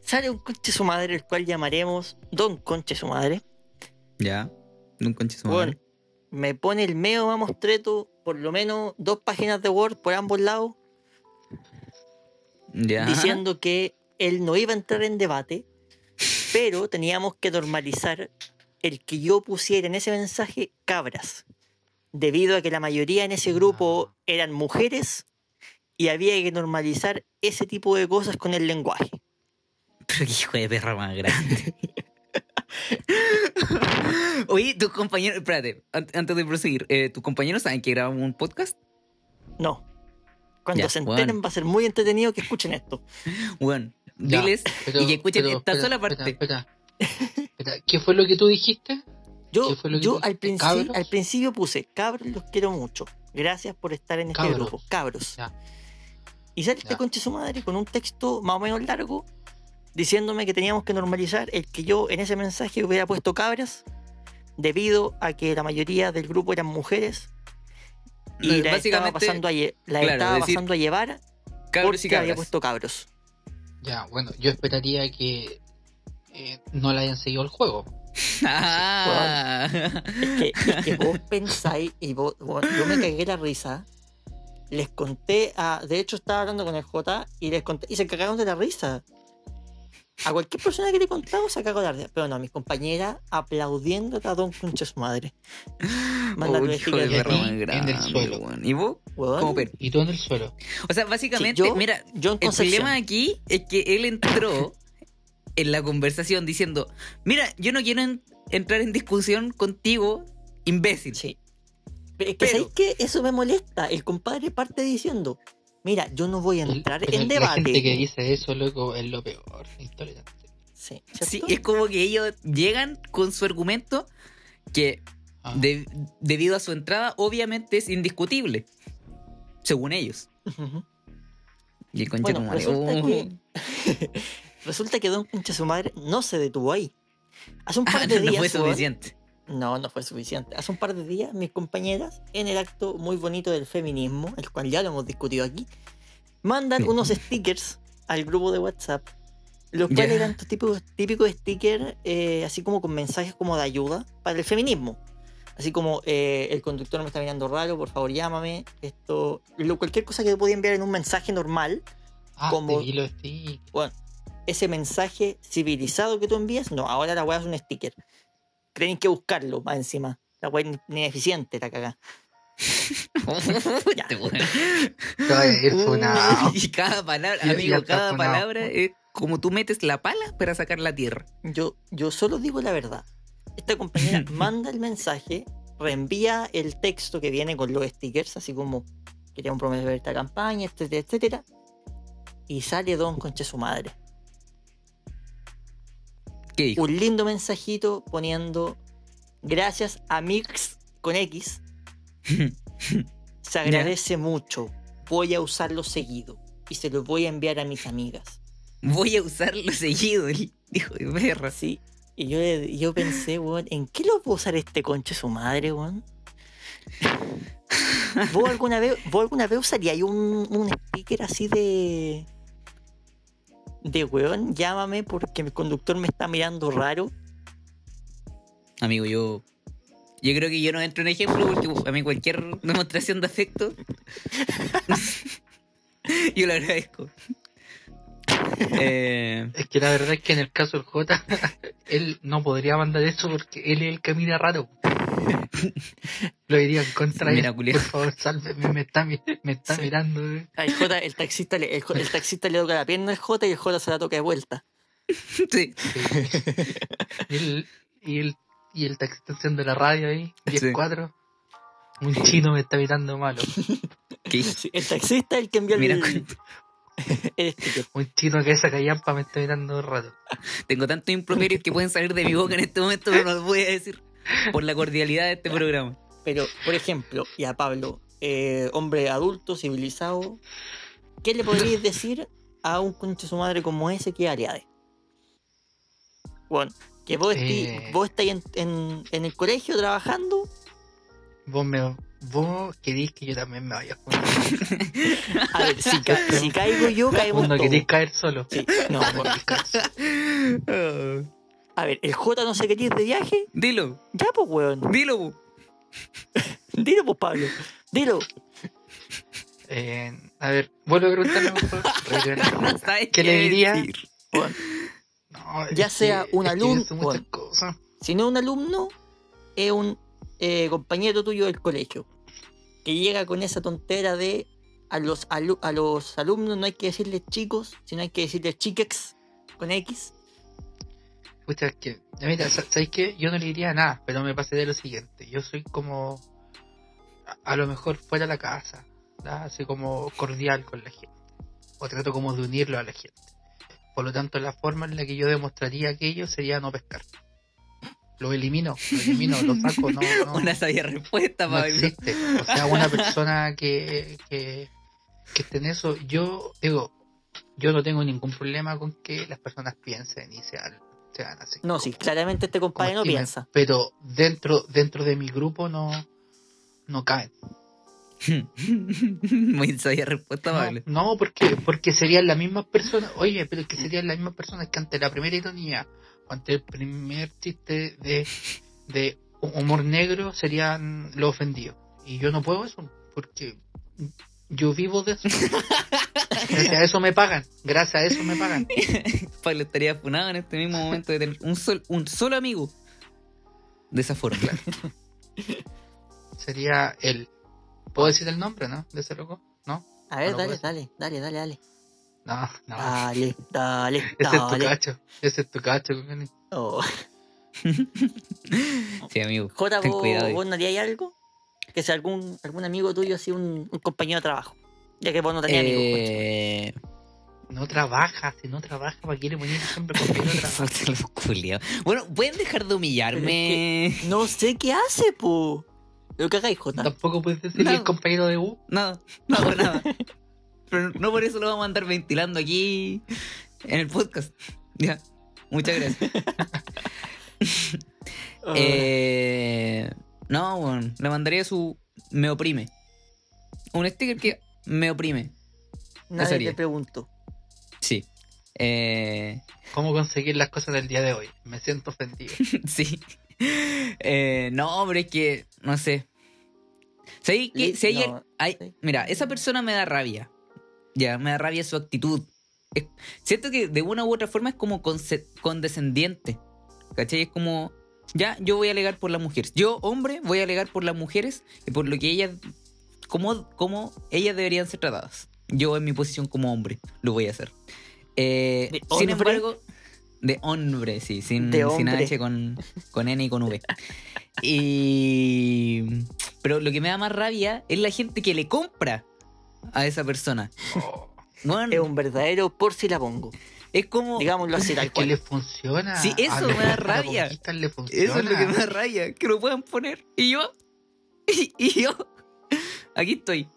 Sale un conche su madre, el cual llamaremos Don Conche su madre. Ya. De un conche su Bueno, madre. me pone el meo mamostreto, por lo menos dos páginas de Word por ambos lados, diciendo que él no iba a entrar en debate, pero teníamos que normalizar el que yo pusiera en ese mensaje cabras, debido a que la mayoría en ese grupo eran mujeres y había que normalizar ese tipo de cosas con el lenguaje. [LAUGHS] Pero qué hijo de perra más grande. [LAUGHS] [LAUGHS] Oye, tus compañeros, espérate, an- antes de proseguir, eh, ¿tus compañeros saben que grabamos un podcast? No. Cuando Ya, se bueno. enteren va a ser muy entretenido que escuchen esto. Bueno, Ya, diles pero- y que escuchen pero, esta espera, sola parte. Espera, espera. Espera, ¿Qué fue lo que tú dijiste? Yo, ¿Qué fue lo que yo tú al, dijiste? princi- ¿Cabros? al principio puse, cabros, los quiero mucho. Gracias por estar en este Cabros. grupo. Cabros. Ya. Y sale este conche su madre con un texto más o menos largo diciéndome que teníamos que normalizar el que yo en ese mensaje hubiera puesto cabras debido a que la mayoría del grupo eran mujeres y No, la estaba pasando a, lle- la claro, estaba decir pasando a llevar cabros y había puesto cabros. Ya, bueno, yo esperaría que eh, no le hayan seguido el juego. [LAUGHS] Ah. Es que, es que vos pensáis y vos, bueno, yo me cagué la risa. Les conté a. De hecho, estaba hablando con el J y les conté. Y se cagaron de la risa. A cualquier persona que le he contado se cagó de la risa. Pero no, mis compañeras aplaudiendo a Don Concha su madre. Hijo de en el grande, suelo. weón. ¿Y vos? Per- Y tú en el suelo. O sea, básicamente, Sí, yo- mira, yo el problema aquí es que él entró [LAUGHS] en la conversación diciendo, mira, yo no quiero en- entrar en discusión contigo, imbécil. Sí. Pero es que Pero- ¿sabéis qué? Eso me molesta. El compadre parte diciendo: Mira, yo no voy a entrar pero en La debate. gente que dice eso, loco, es lo peor. Sí, Sí, es como que ellos llegan con su argumento que Ah, de- debido a su entrada obviamente es indiscutible, según ellos. Y el concha Bueno, resulta oh. que, [LAUGHS] resulta que Don Concha su madre no se detuvo ahí. Hace un par Ah, de no, no días. fue weón, suficiente. No, no fue suficiente. Hace un par de días, mis compañeras, en el acto muy bonito del feminismo, el cual ya lo hemos discutido aquí, mandan unos stickers al grupo de WhatsApp, Los cuales Ya. eran estos típicos, típicos stickers, eh, así como con mensajes como de ayuda para el feminismo. Así como eh, el conductor me está mirando raro, por favor llámame. Esto, lo- cualquier cosa que te podía enviar en un mensaje normal, Ah, como- los bueno, ese mensaje civilizado que tú envías, no, ahora la weá es un sticker. Tienen que buscarlo más encima. La weá es ineficiente, la cagá. [LAUGHS] Weón. Te vaya a ir funado. Y cada palabra, amigo, cada palabra es como tú metes la pala para sacar la tierra. Yo, yo solo digo la verdad. Esta compañera [LAUGHS] manda el mensaje, reenvía el texto que viene con los stickers, así como queríamos promover esta campaña, etcétera, etcétera. Y sale Don Conche su madre. ¿Qué dijo? Un lindo mensajito poniendo gracias a Mix con X. [LAUGHS] Se agradece mucho. Voy a usarlo seguido. Y se lo voy a enviar a mis amigas. Voy a usarlo seguido, el hijo de perra. Sí. Y yo, yo pensé, weón, ¿en qué lo puedo usar este conche su madre, weón? ¿Vos alguna vez, vos alguna vez usaríais un, un sticker así de. De weón? Llámame porque mi conductor me está mirando raro. Amigo, yo. Yo creo que yo no entro en ejemplo porque a mí cualquier demostración de afecto. [LAUGHS] yo lo agradezco. Eh, Es que la verdad es que en el caso del J, [LAUGHS] él no podría mandar eso porque él es el que mira raro. [LAUGHS] Lo diría en contra de Mira, él. culiao. Por favor, sálveme, me está, me está Sí. mirando. eh. Al J, el taxista, le, el, taxista le toca la pierna al J y el J se la toca de vuelta. sí. Y el, y el, y el taxista haciendo la radio ahí, Sí. 10-4. Un chino me está mirando malo. [LAUGHS] ¿Qué? Sí, el taxista es el que envió Mira, [LAUGHS] el, el sticker. Un chino que esa callampa me está mirando rato. tengo tantos improperios que pueden salir de mi boca en este momento, pero no los voy a decir por la cordialidad de este programa. Pero, por ejemplo, y a Pablo, eh, hombre adulto, civilizado, ¿qué le podríais [LAUGHS] decir a un conche su madre como ese que es Ariade? Bueno, que vos, Eh. vos estáis en, en- en el colegio trabajando, Vos me, vos querís que yo también me vaya a jugar. a ver, si, ca- si caigo yo, caemos Vos no querís caer solo. Sí, no, bueno, [LAUGHS] a ver, el J no se quería ir de viaje, Dilo, ya pues weón, dilo. bu. [LAUGHS] dilo pues Pablo, dilo. Eh, a ver, vuelvo a preguntarme. [LAUGHS] No sabes [LAUGHS] ¿Qué le diría? decir. No, Ya sea que- un es que alumno- bueno. Si no es un alumno, es un eh, compañero tuyo del colegio. Que llega con esa tontera de a los, alu- a los alumnos no hay que decirles chicos, sino hay que decirles chiquex con X. Pucha, es que, ya mira, sa- ¿sabes qué? Yo no le diría nada, pero me pasé de lo siguiente. Yo soy como, a, a lo mejor fuera de la casa, ¿verdad? así como cordial con la gente. O trato como de unirlo a la gente. Por lo tanto, la forma en la que yo demostraría aquello sería no pescar. Lo elimino, lo elimino, lo saco, no, no, [LAUGHS] Una sabia respuesta, no Pablo. existe. O sea, una [LAUGHS] persona que, que, que esté en eso, yo digo, yo no tengo ningún problema con que las personas piensen y sean, No, sí, claramente este compadre no piensa. Pero dentro, dentro de mi grupo no, no caen. [LAUGHS] Muy sabia respuesta, No, Pablo. no, porque, porque serían las mismas personas, oye, pero es que serían las mismas personas que ante la primera ironía, o ante el primer chiste de, de humor negro serían los ofendidos. Y yo no puedo eso, porque yo vivo de eso. [LAUGHS] Gracias a eso me pagan, gracias a eso me pagan. [LAUGHS] Pablo estaría funado en este mismo momento de tener un, sol, un solo amigo de esa forma. Sería el... ¿Puedo decir el nombre, no? De ese loco, ¿no? A ver, no dale, dale, dale, dale, dale. No, no. Dale, dale, [LAUGHS] Ese es tu dale. cacho, ese es tu cacho. Oh. Sí, amigo. J, ten ¿vos, cuidado vos no algo? Que sea algún, algún amigo tuyo, así un, un compañero de trabajo. Ya que vos no tenías amigos. pues. Eh... No trabaja, si no trabaja, ¿para qué le ponías siempre no puta, los culiados. Bueno, ¿pueden dejar de humillarme? No sé qué hace, po. Lo que hagáis, J. Tampoco puedes decirle No. el compañero de U. Nada, no hago nada. Pero no por eso lo vamos a andar ventilando aquí en el podcast. Ya, muchas gracias. [LAUGHS] [LAUGHS] Eh, no, le mandaría su me oprime. Un sticker que me oprime. Nadie sería. te preguntó. Sí. Eh, ¿Cómo conseguir las cosas del día de hoy? Me siento ofendido. [LAUGHS] sí. Eh, no, pero es que, no sé. ¿Sabes que si hay, no, hay- sí. Mira, esa persona me da rabia. Ya, me da rabia su actitud. Es- siento que de una u otra forma es como condescendiente. ¿Cachai? Es como, ya, yo voy a alegar por las mujeres. Yo, hombre, voy a alegar por las mujeres y por lo que ellas, como, como ellas deberían ser tratadas. Yo en mi posición como hombre lo voy a hacer. Eh, ¿De sin hombre? embargo, de hombre, sí, sin, De sin hombre. H con, con N y con V. [LAUGHS] Y... Pero lo que me da más rabia es la gente que le compra a esa persona. Oh, Bueno, Es un verdadero por si la pongo. Es como... Digámoslo así, [LAUGHS] tal es que cual. le funciona. Sí, eso me da [LAUGHS] rabia. le. Eso es lo que me da rabia, que lo puedan poner. Y yo, y, [LAUGHS] y yo, aquí estoy,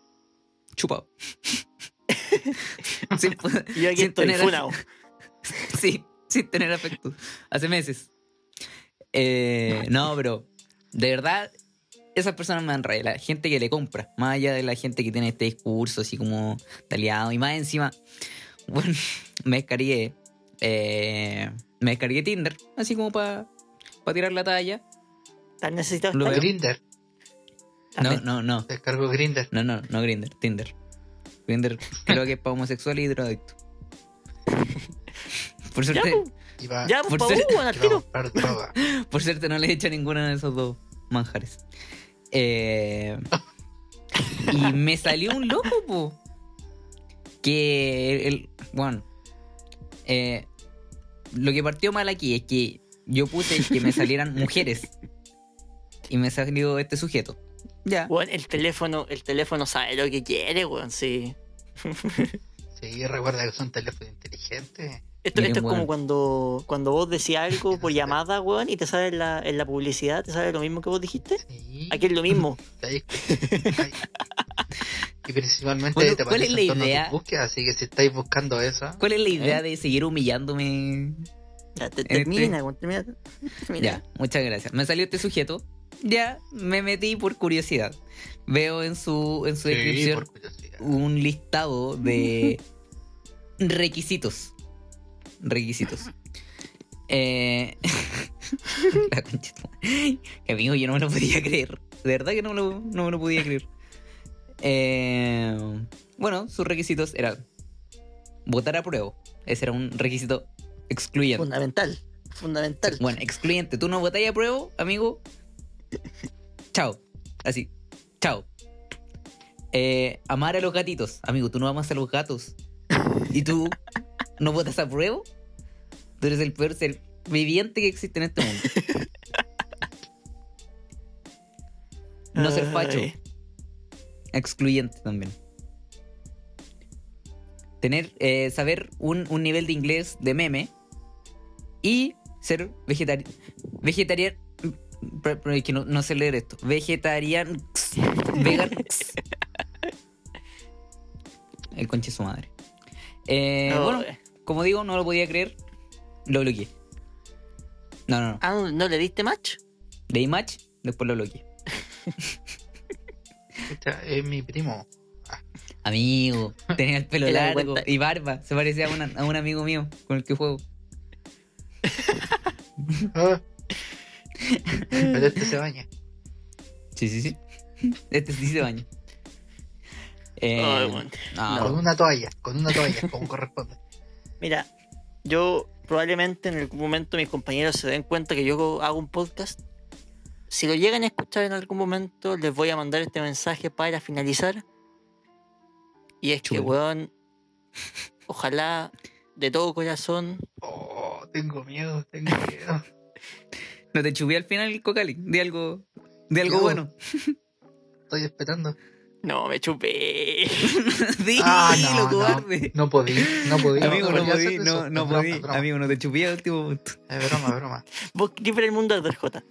chupado. sin, Y yo aquí sin estoy, tener- funao. Sí, sin tener afecto. Hace meses. Eh, no, pero de verdad, esas personas me dan rabia. La gente que le compra, más allá de la gente que tiene este discurso así como de aliado. Y más encima, [LAUGHS] bueno, me descargué. eh, me descargué Tinder, así como para tirar la talla. ¿Estás necesitado? Grinder. No, no, no. Descargo Grinder. No, no, no Grinder, Tinder. Grinder creo que es para homosexual y drogadicto. [LAUGHS] Por suerte, ya, por pa' ser- Hugo, tiro. [LAUGHS] por suerte no le he hecho ninguna de esos dos manjares. Eh, y me salió un loco, po. Que el. Bueno. eh, lo que partió mal aquí es que yo puse que me salieran [LAUGHS] mujeres. Y me salió este sujeto. Ya. Weón, el teléfono, el teléfono sabe lo que quiere, weón, sí. Sí, recuerda que son teléfonos inteligentes. Esto, Miren, esto es weón. como cuando, cuando vos decís algo por llamada, weón, y te sale en la, en la publicidad, te sale lo mismo que vos dijiste. Sí. Aquí es lo mismo. [LAUGHS] Y principalmente Bueno, te ¿cuál es la idea? búsquedas, así que si estáis buscando eso, ¿Cuál es la idea ¿Eh? de seguir humillándome? Ya, te- Este- termina, termina. [LAUGHS] termina. Ya, muchas gracias. Me salió este sujeto. Ya, me metí por curiosidad. Veo en su, en su sí, descripción un listado de [LAUGHS] requisitos. Requisitos. Eh... [LAUGHS] la. Que amigo, yo no me lo podía creer. De verdad que no me lo, no me lo podía creer. Eh, Bueno, sus requisitos eran votar a prueba. Ese era un requisito excluyente. Fundamental. Fundamental. Bueno, excluyente. Tú no votáis a prueba, amigo. Chao. Así. Chao. Eh, amar a los gatitos. Amigo, tú no amas a los gatos. ¿Y tú no votas a prueba? Tú eres el peor ser viviente que existe en este mundo. [LAUGHS] No ser facho. Excluyente también. Tener, eh, saber un, un nivel de inglés de meme y ser vegetariano. Vegetariano. Que no, no sé leer esto. Vegetariano. [LAUGHS] Vegan. El conche su madre. Eh, No, bueno, eh. Como digo, no lo podía creer. Lo bloqueé. No, no, no. Ah, ¿no- ¿no le diste match? Leí match, después lo bloqueé. Escucha, es mi primo. Amigo, tenía el pelo [LAUGHS] largo y barba. Se parecía a, una- a un amigo mío con el que juego. Ah. Pero este se baña. Sí, sí, sí. Este sí se baña. Eh, bueno. no, Con una toalla, con una toalla, como corresponde. Mira, yo probablemente en algún momento mis compañeros se den cuenta que yo hago un podcast. Si lo llegan a escuchar en algún momento, les voy a mandar este mensaje para finalizar. Y es que, weón, ojalá de todo corazón. Oh, tengo miedo, tengo miedo. [LAUGHS] no te chubé al final cocali. De algo, de algo Yo- bueno. Estoy esperando. No, me chupé. [LAUGHS] Dilo, Ah, no, no, cobarde. no podí, no podí. Amigo, no podí, no, no podí. broma. Amigo, no te chupé al último momento. Es broma, es broma. [LAUGHS] Vos ver el mundo de J.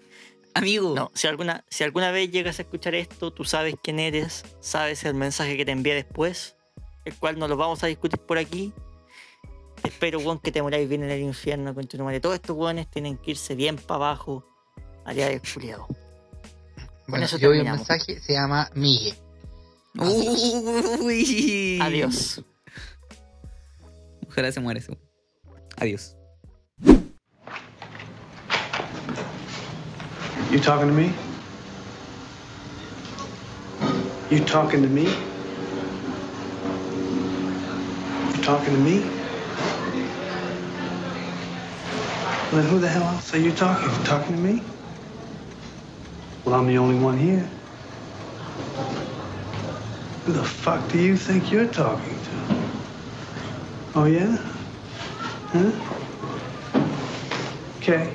Amigo, No, si alguna, si alguna vez llegas a escuchar esto, tú sabes quién eres, sabes el mensaje que te envié después, el cual no lo vamos a discutir por aquí. Espero, weón, que te moráis bien en el infierno, con tu madre. Todos estos weones tienen que irse bien para abajo, allá de. Bueno, eso yo vi un mensaje, se llama Migue. Uy. Adiós. Ojalá se muera ese. Adiós. You talking to me? You talking to me? You talking to me? Well, then who the hell else are you talking? You talking to me? Well, I'm the only one here. Who the fuck do you think you're talking to? Oh, yeah? Huh? Okay.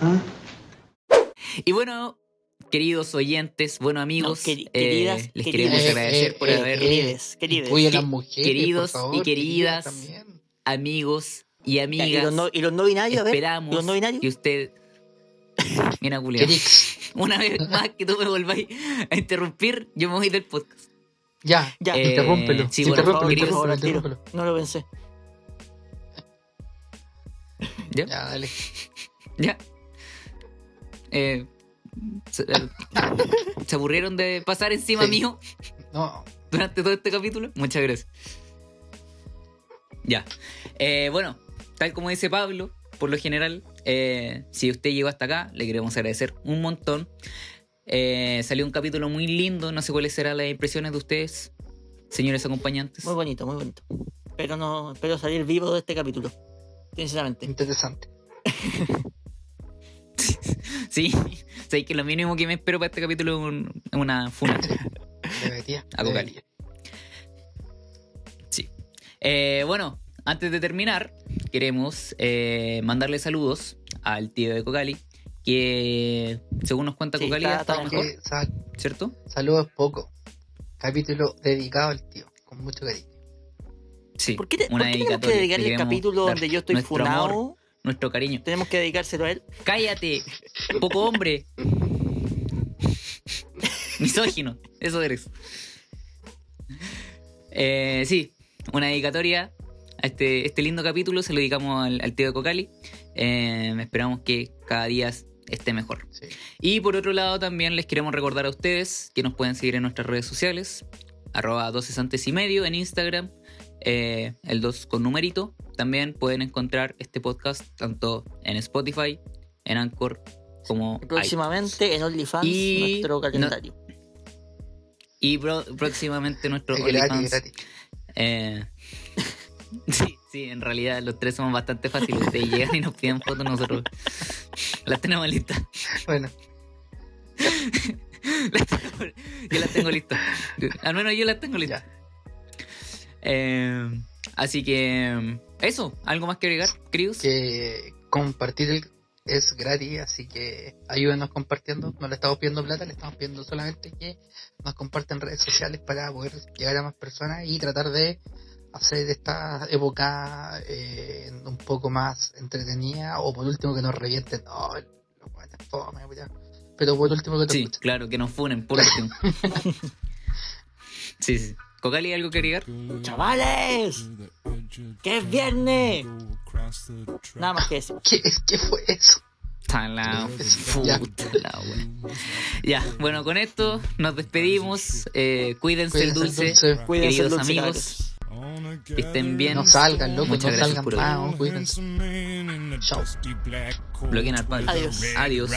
Huh? Y bueno, queridos oyentes, bueno amigos, No, queri- eh, queridas, les queridas. queremos Eh, agradecer eh, por eh, haber Querides, querides. Incluye a que- las mujeres, queridos por favor, y queridas, amigos y Ya, amigas. ¿Y los, no, y los no binarios? A ver. ¿y Esperamos los no binarios? que usted. [LAUGHS] Mira, Julián. Una vez más que tú me volváis a interrumpir, yo me voy del podcast. Ya, Ya. Eh, interrúmpelo. sí, bueno, Por favor, interrúmpelo. No lo pensé. [LAUGHS] ¿Ya? Ya, dale. ¿Ya? Eh, se, eh, ¿se aburrieron de pasar encima Sí. mío No, durante todo este capítulo? Muchas gracias. Ya. Eh, bueno, tal como dice Pablo, por lo general, eh, si usted llegó hasta acá, le queremos agradecer un montón. Eh, salió un capítulo muy lindo, no sé cuáles serán las impresiones de ustedes, señores acompañantes. Muy bonito, muy bonito. Pero no, espero salir vivo de este capítulo. Sinceramente. interesante. [LAUGHS] Sí, sé que lo mínimo que me espero para este capítulo es un- es una funa. [LAUGHS] Debería. A Cocali. debería. Sí. Eh, bueno, antes de terminar, queremos eh, mandarle saludos al tío de Cocali, que según nos cuenta Sí, Cocali está- ha estado mejor, sal- ¿cierto? Saludos poco. Capítulo dedicado al tío, con mucho cariño. Sí. ¿Por qué, te- una por qué tenemos que dedicatoria. dedicar Le el capítulo dar donde yo estoy nuestro funado? amor, nuestro cariño. Tenemos que dedicárselo a él. ¡Cállate! ¡Poco hombre! [LAUGHS] Misógino, eso eres. Eh, sí, una dedicatoria este, este lindo capítulo se lo dedicamos al, al tío de Cocali. Eh, esperamos que cada día esté mejor. Sí. Y por otro lado también les queremos recordar a ustedes que nos pueden seguir en nuestras redes sociales, arroba 12 antes y medio en Instagram, eh, el 2 con numerito. También pueden encontrar este podcast tanto en Spotify, en Anchor, como próximamente en OnlyFans, Y nuestro calendario. Y pro- próximamente nuestro OnlyFans. eh, sí, sí, en realidad los tres somos bastante fáciles. Ustedes llegan y nos piden fotos, nosotros las tenemos listas. Bueno, Las tengo- yo las tengo listas. Al menos yo las tengo listas. Eh, así que eso, ¿algo más que agregar, queridos? que compartir el- es gratis, así que ayúdenos compartiendo. No le estamos pidiendo plata, le estamos pidiendo solamente que nos compartan redes sociales para poder llegar a más personas y tratar de hacer esta época eh, un poco más entretenida o por último que nos revienten. No, ya. Pero por último que te Sí, claro, que nos funen por [LAUGHS] último. sí, sí. ¿Cocali algo que agregar? ¡Chavales! ¡Que es viernes! Nada más que decir. ¿Qué, es- ¿Qué fue eso? La Ya. puta la. Ya, bueno, con esto nos despedimos. Eh, cuídense, el Cuídense el dulce. dulce. Cuídense, Queridos dulce, amigos, que estén bien. No salgan, loco, Muchas no gracias salgan por más, oh, cuídense. Chao. Bloqueen al padre. Adiós. Adiós.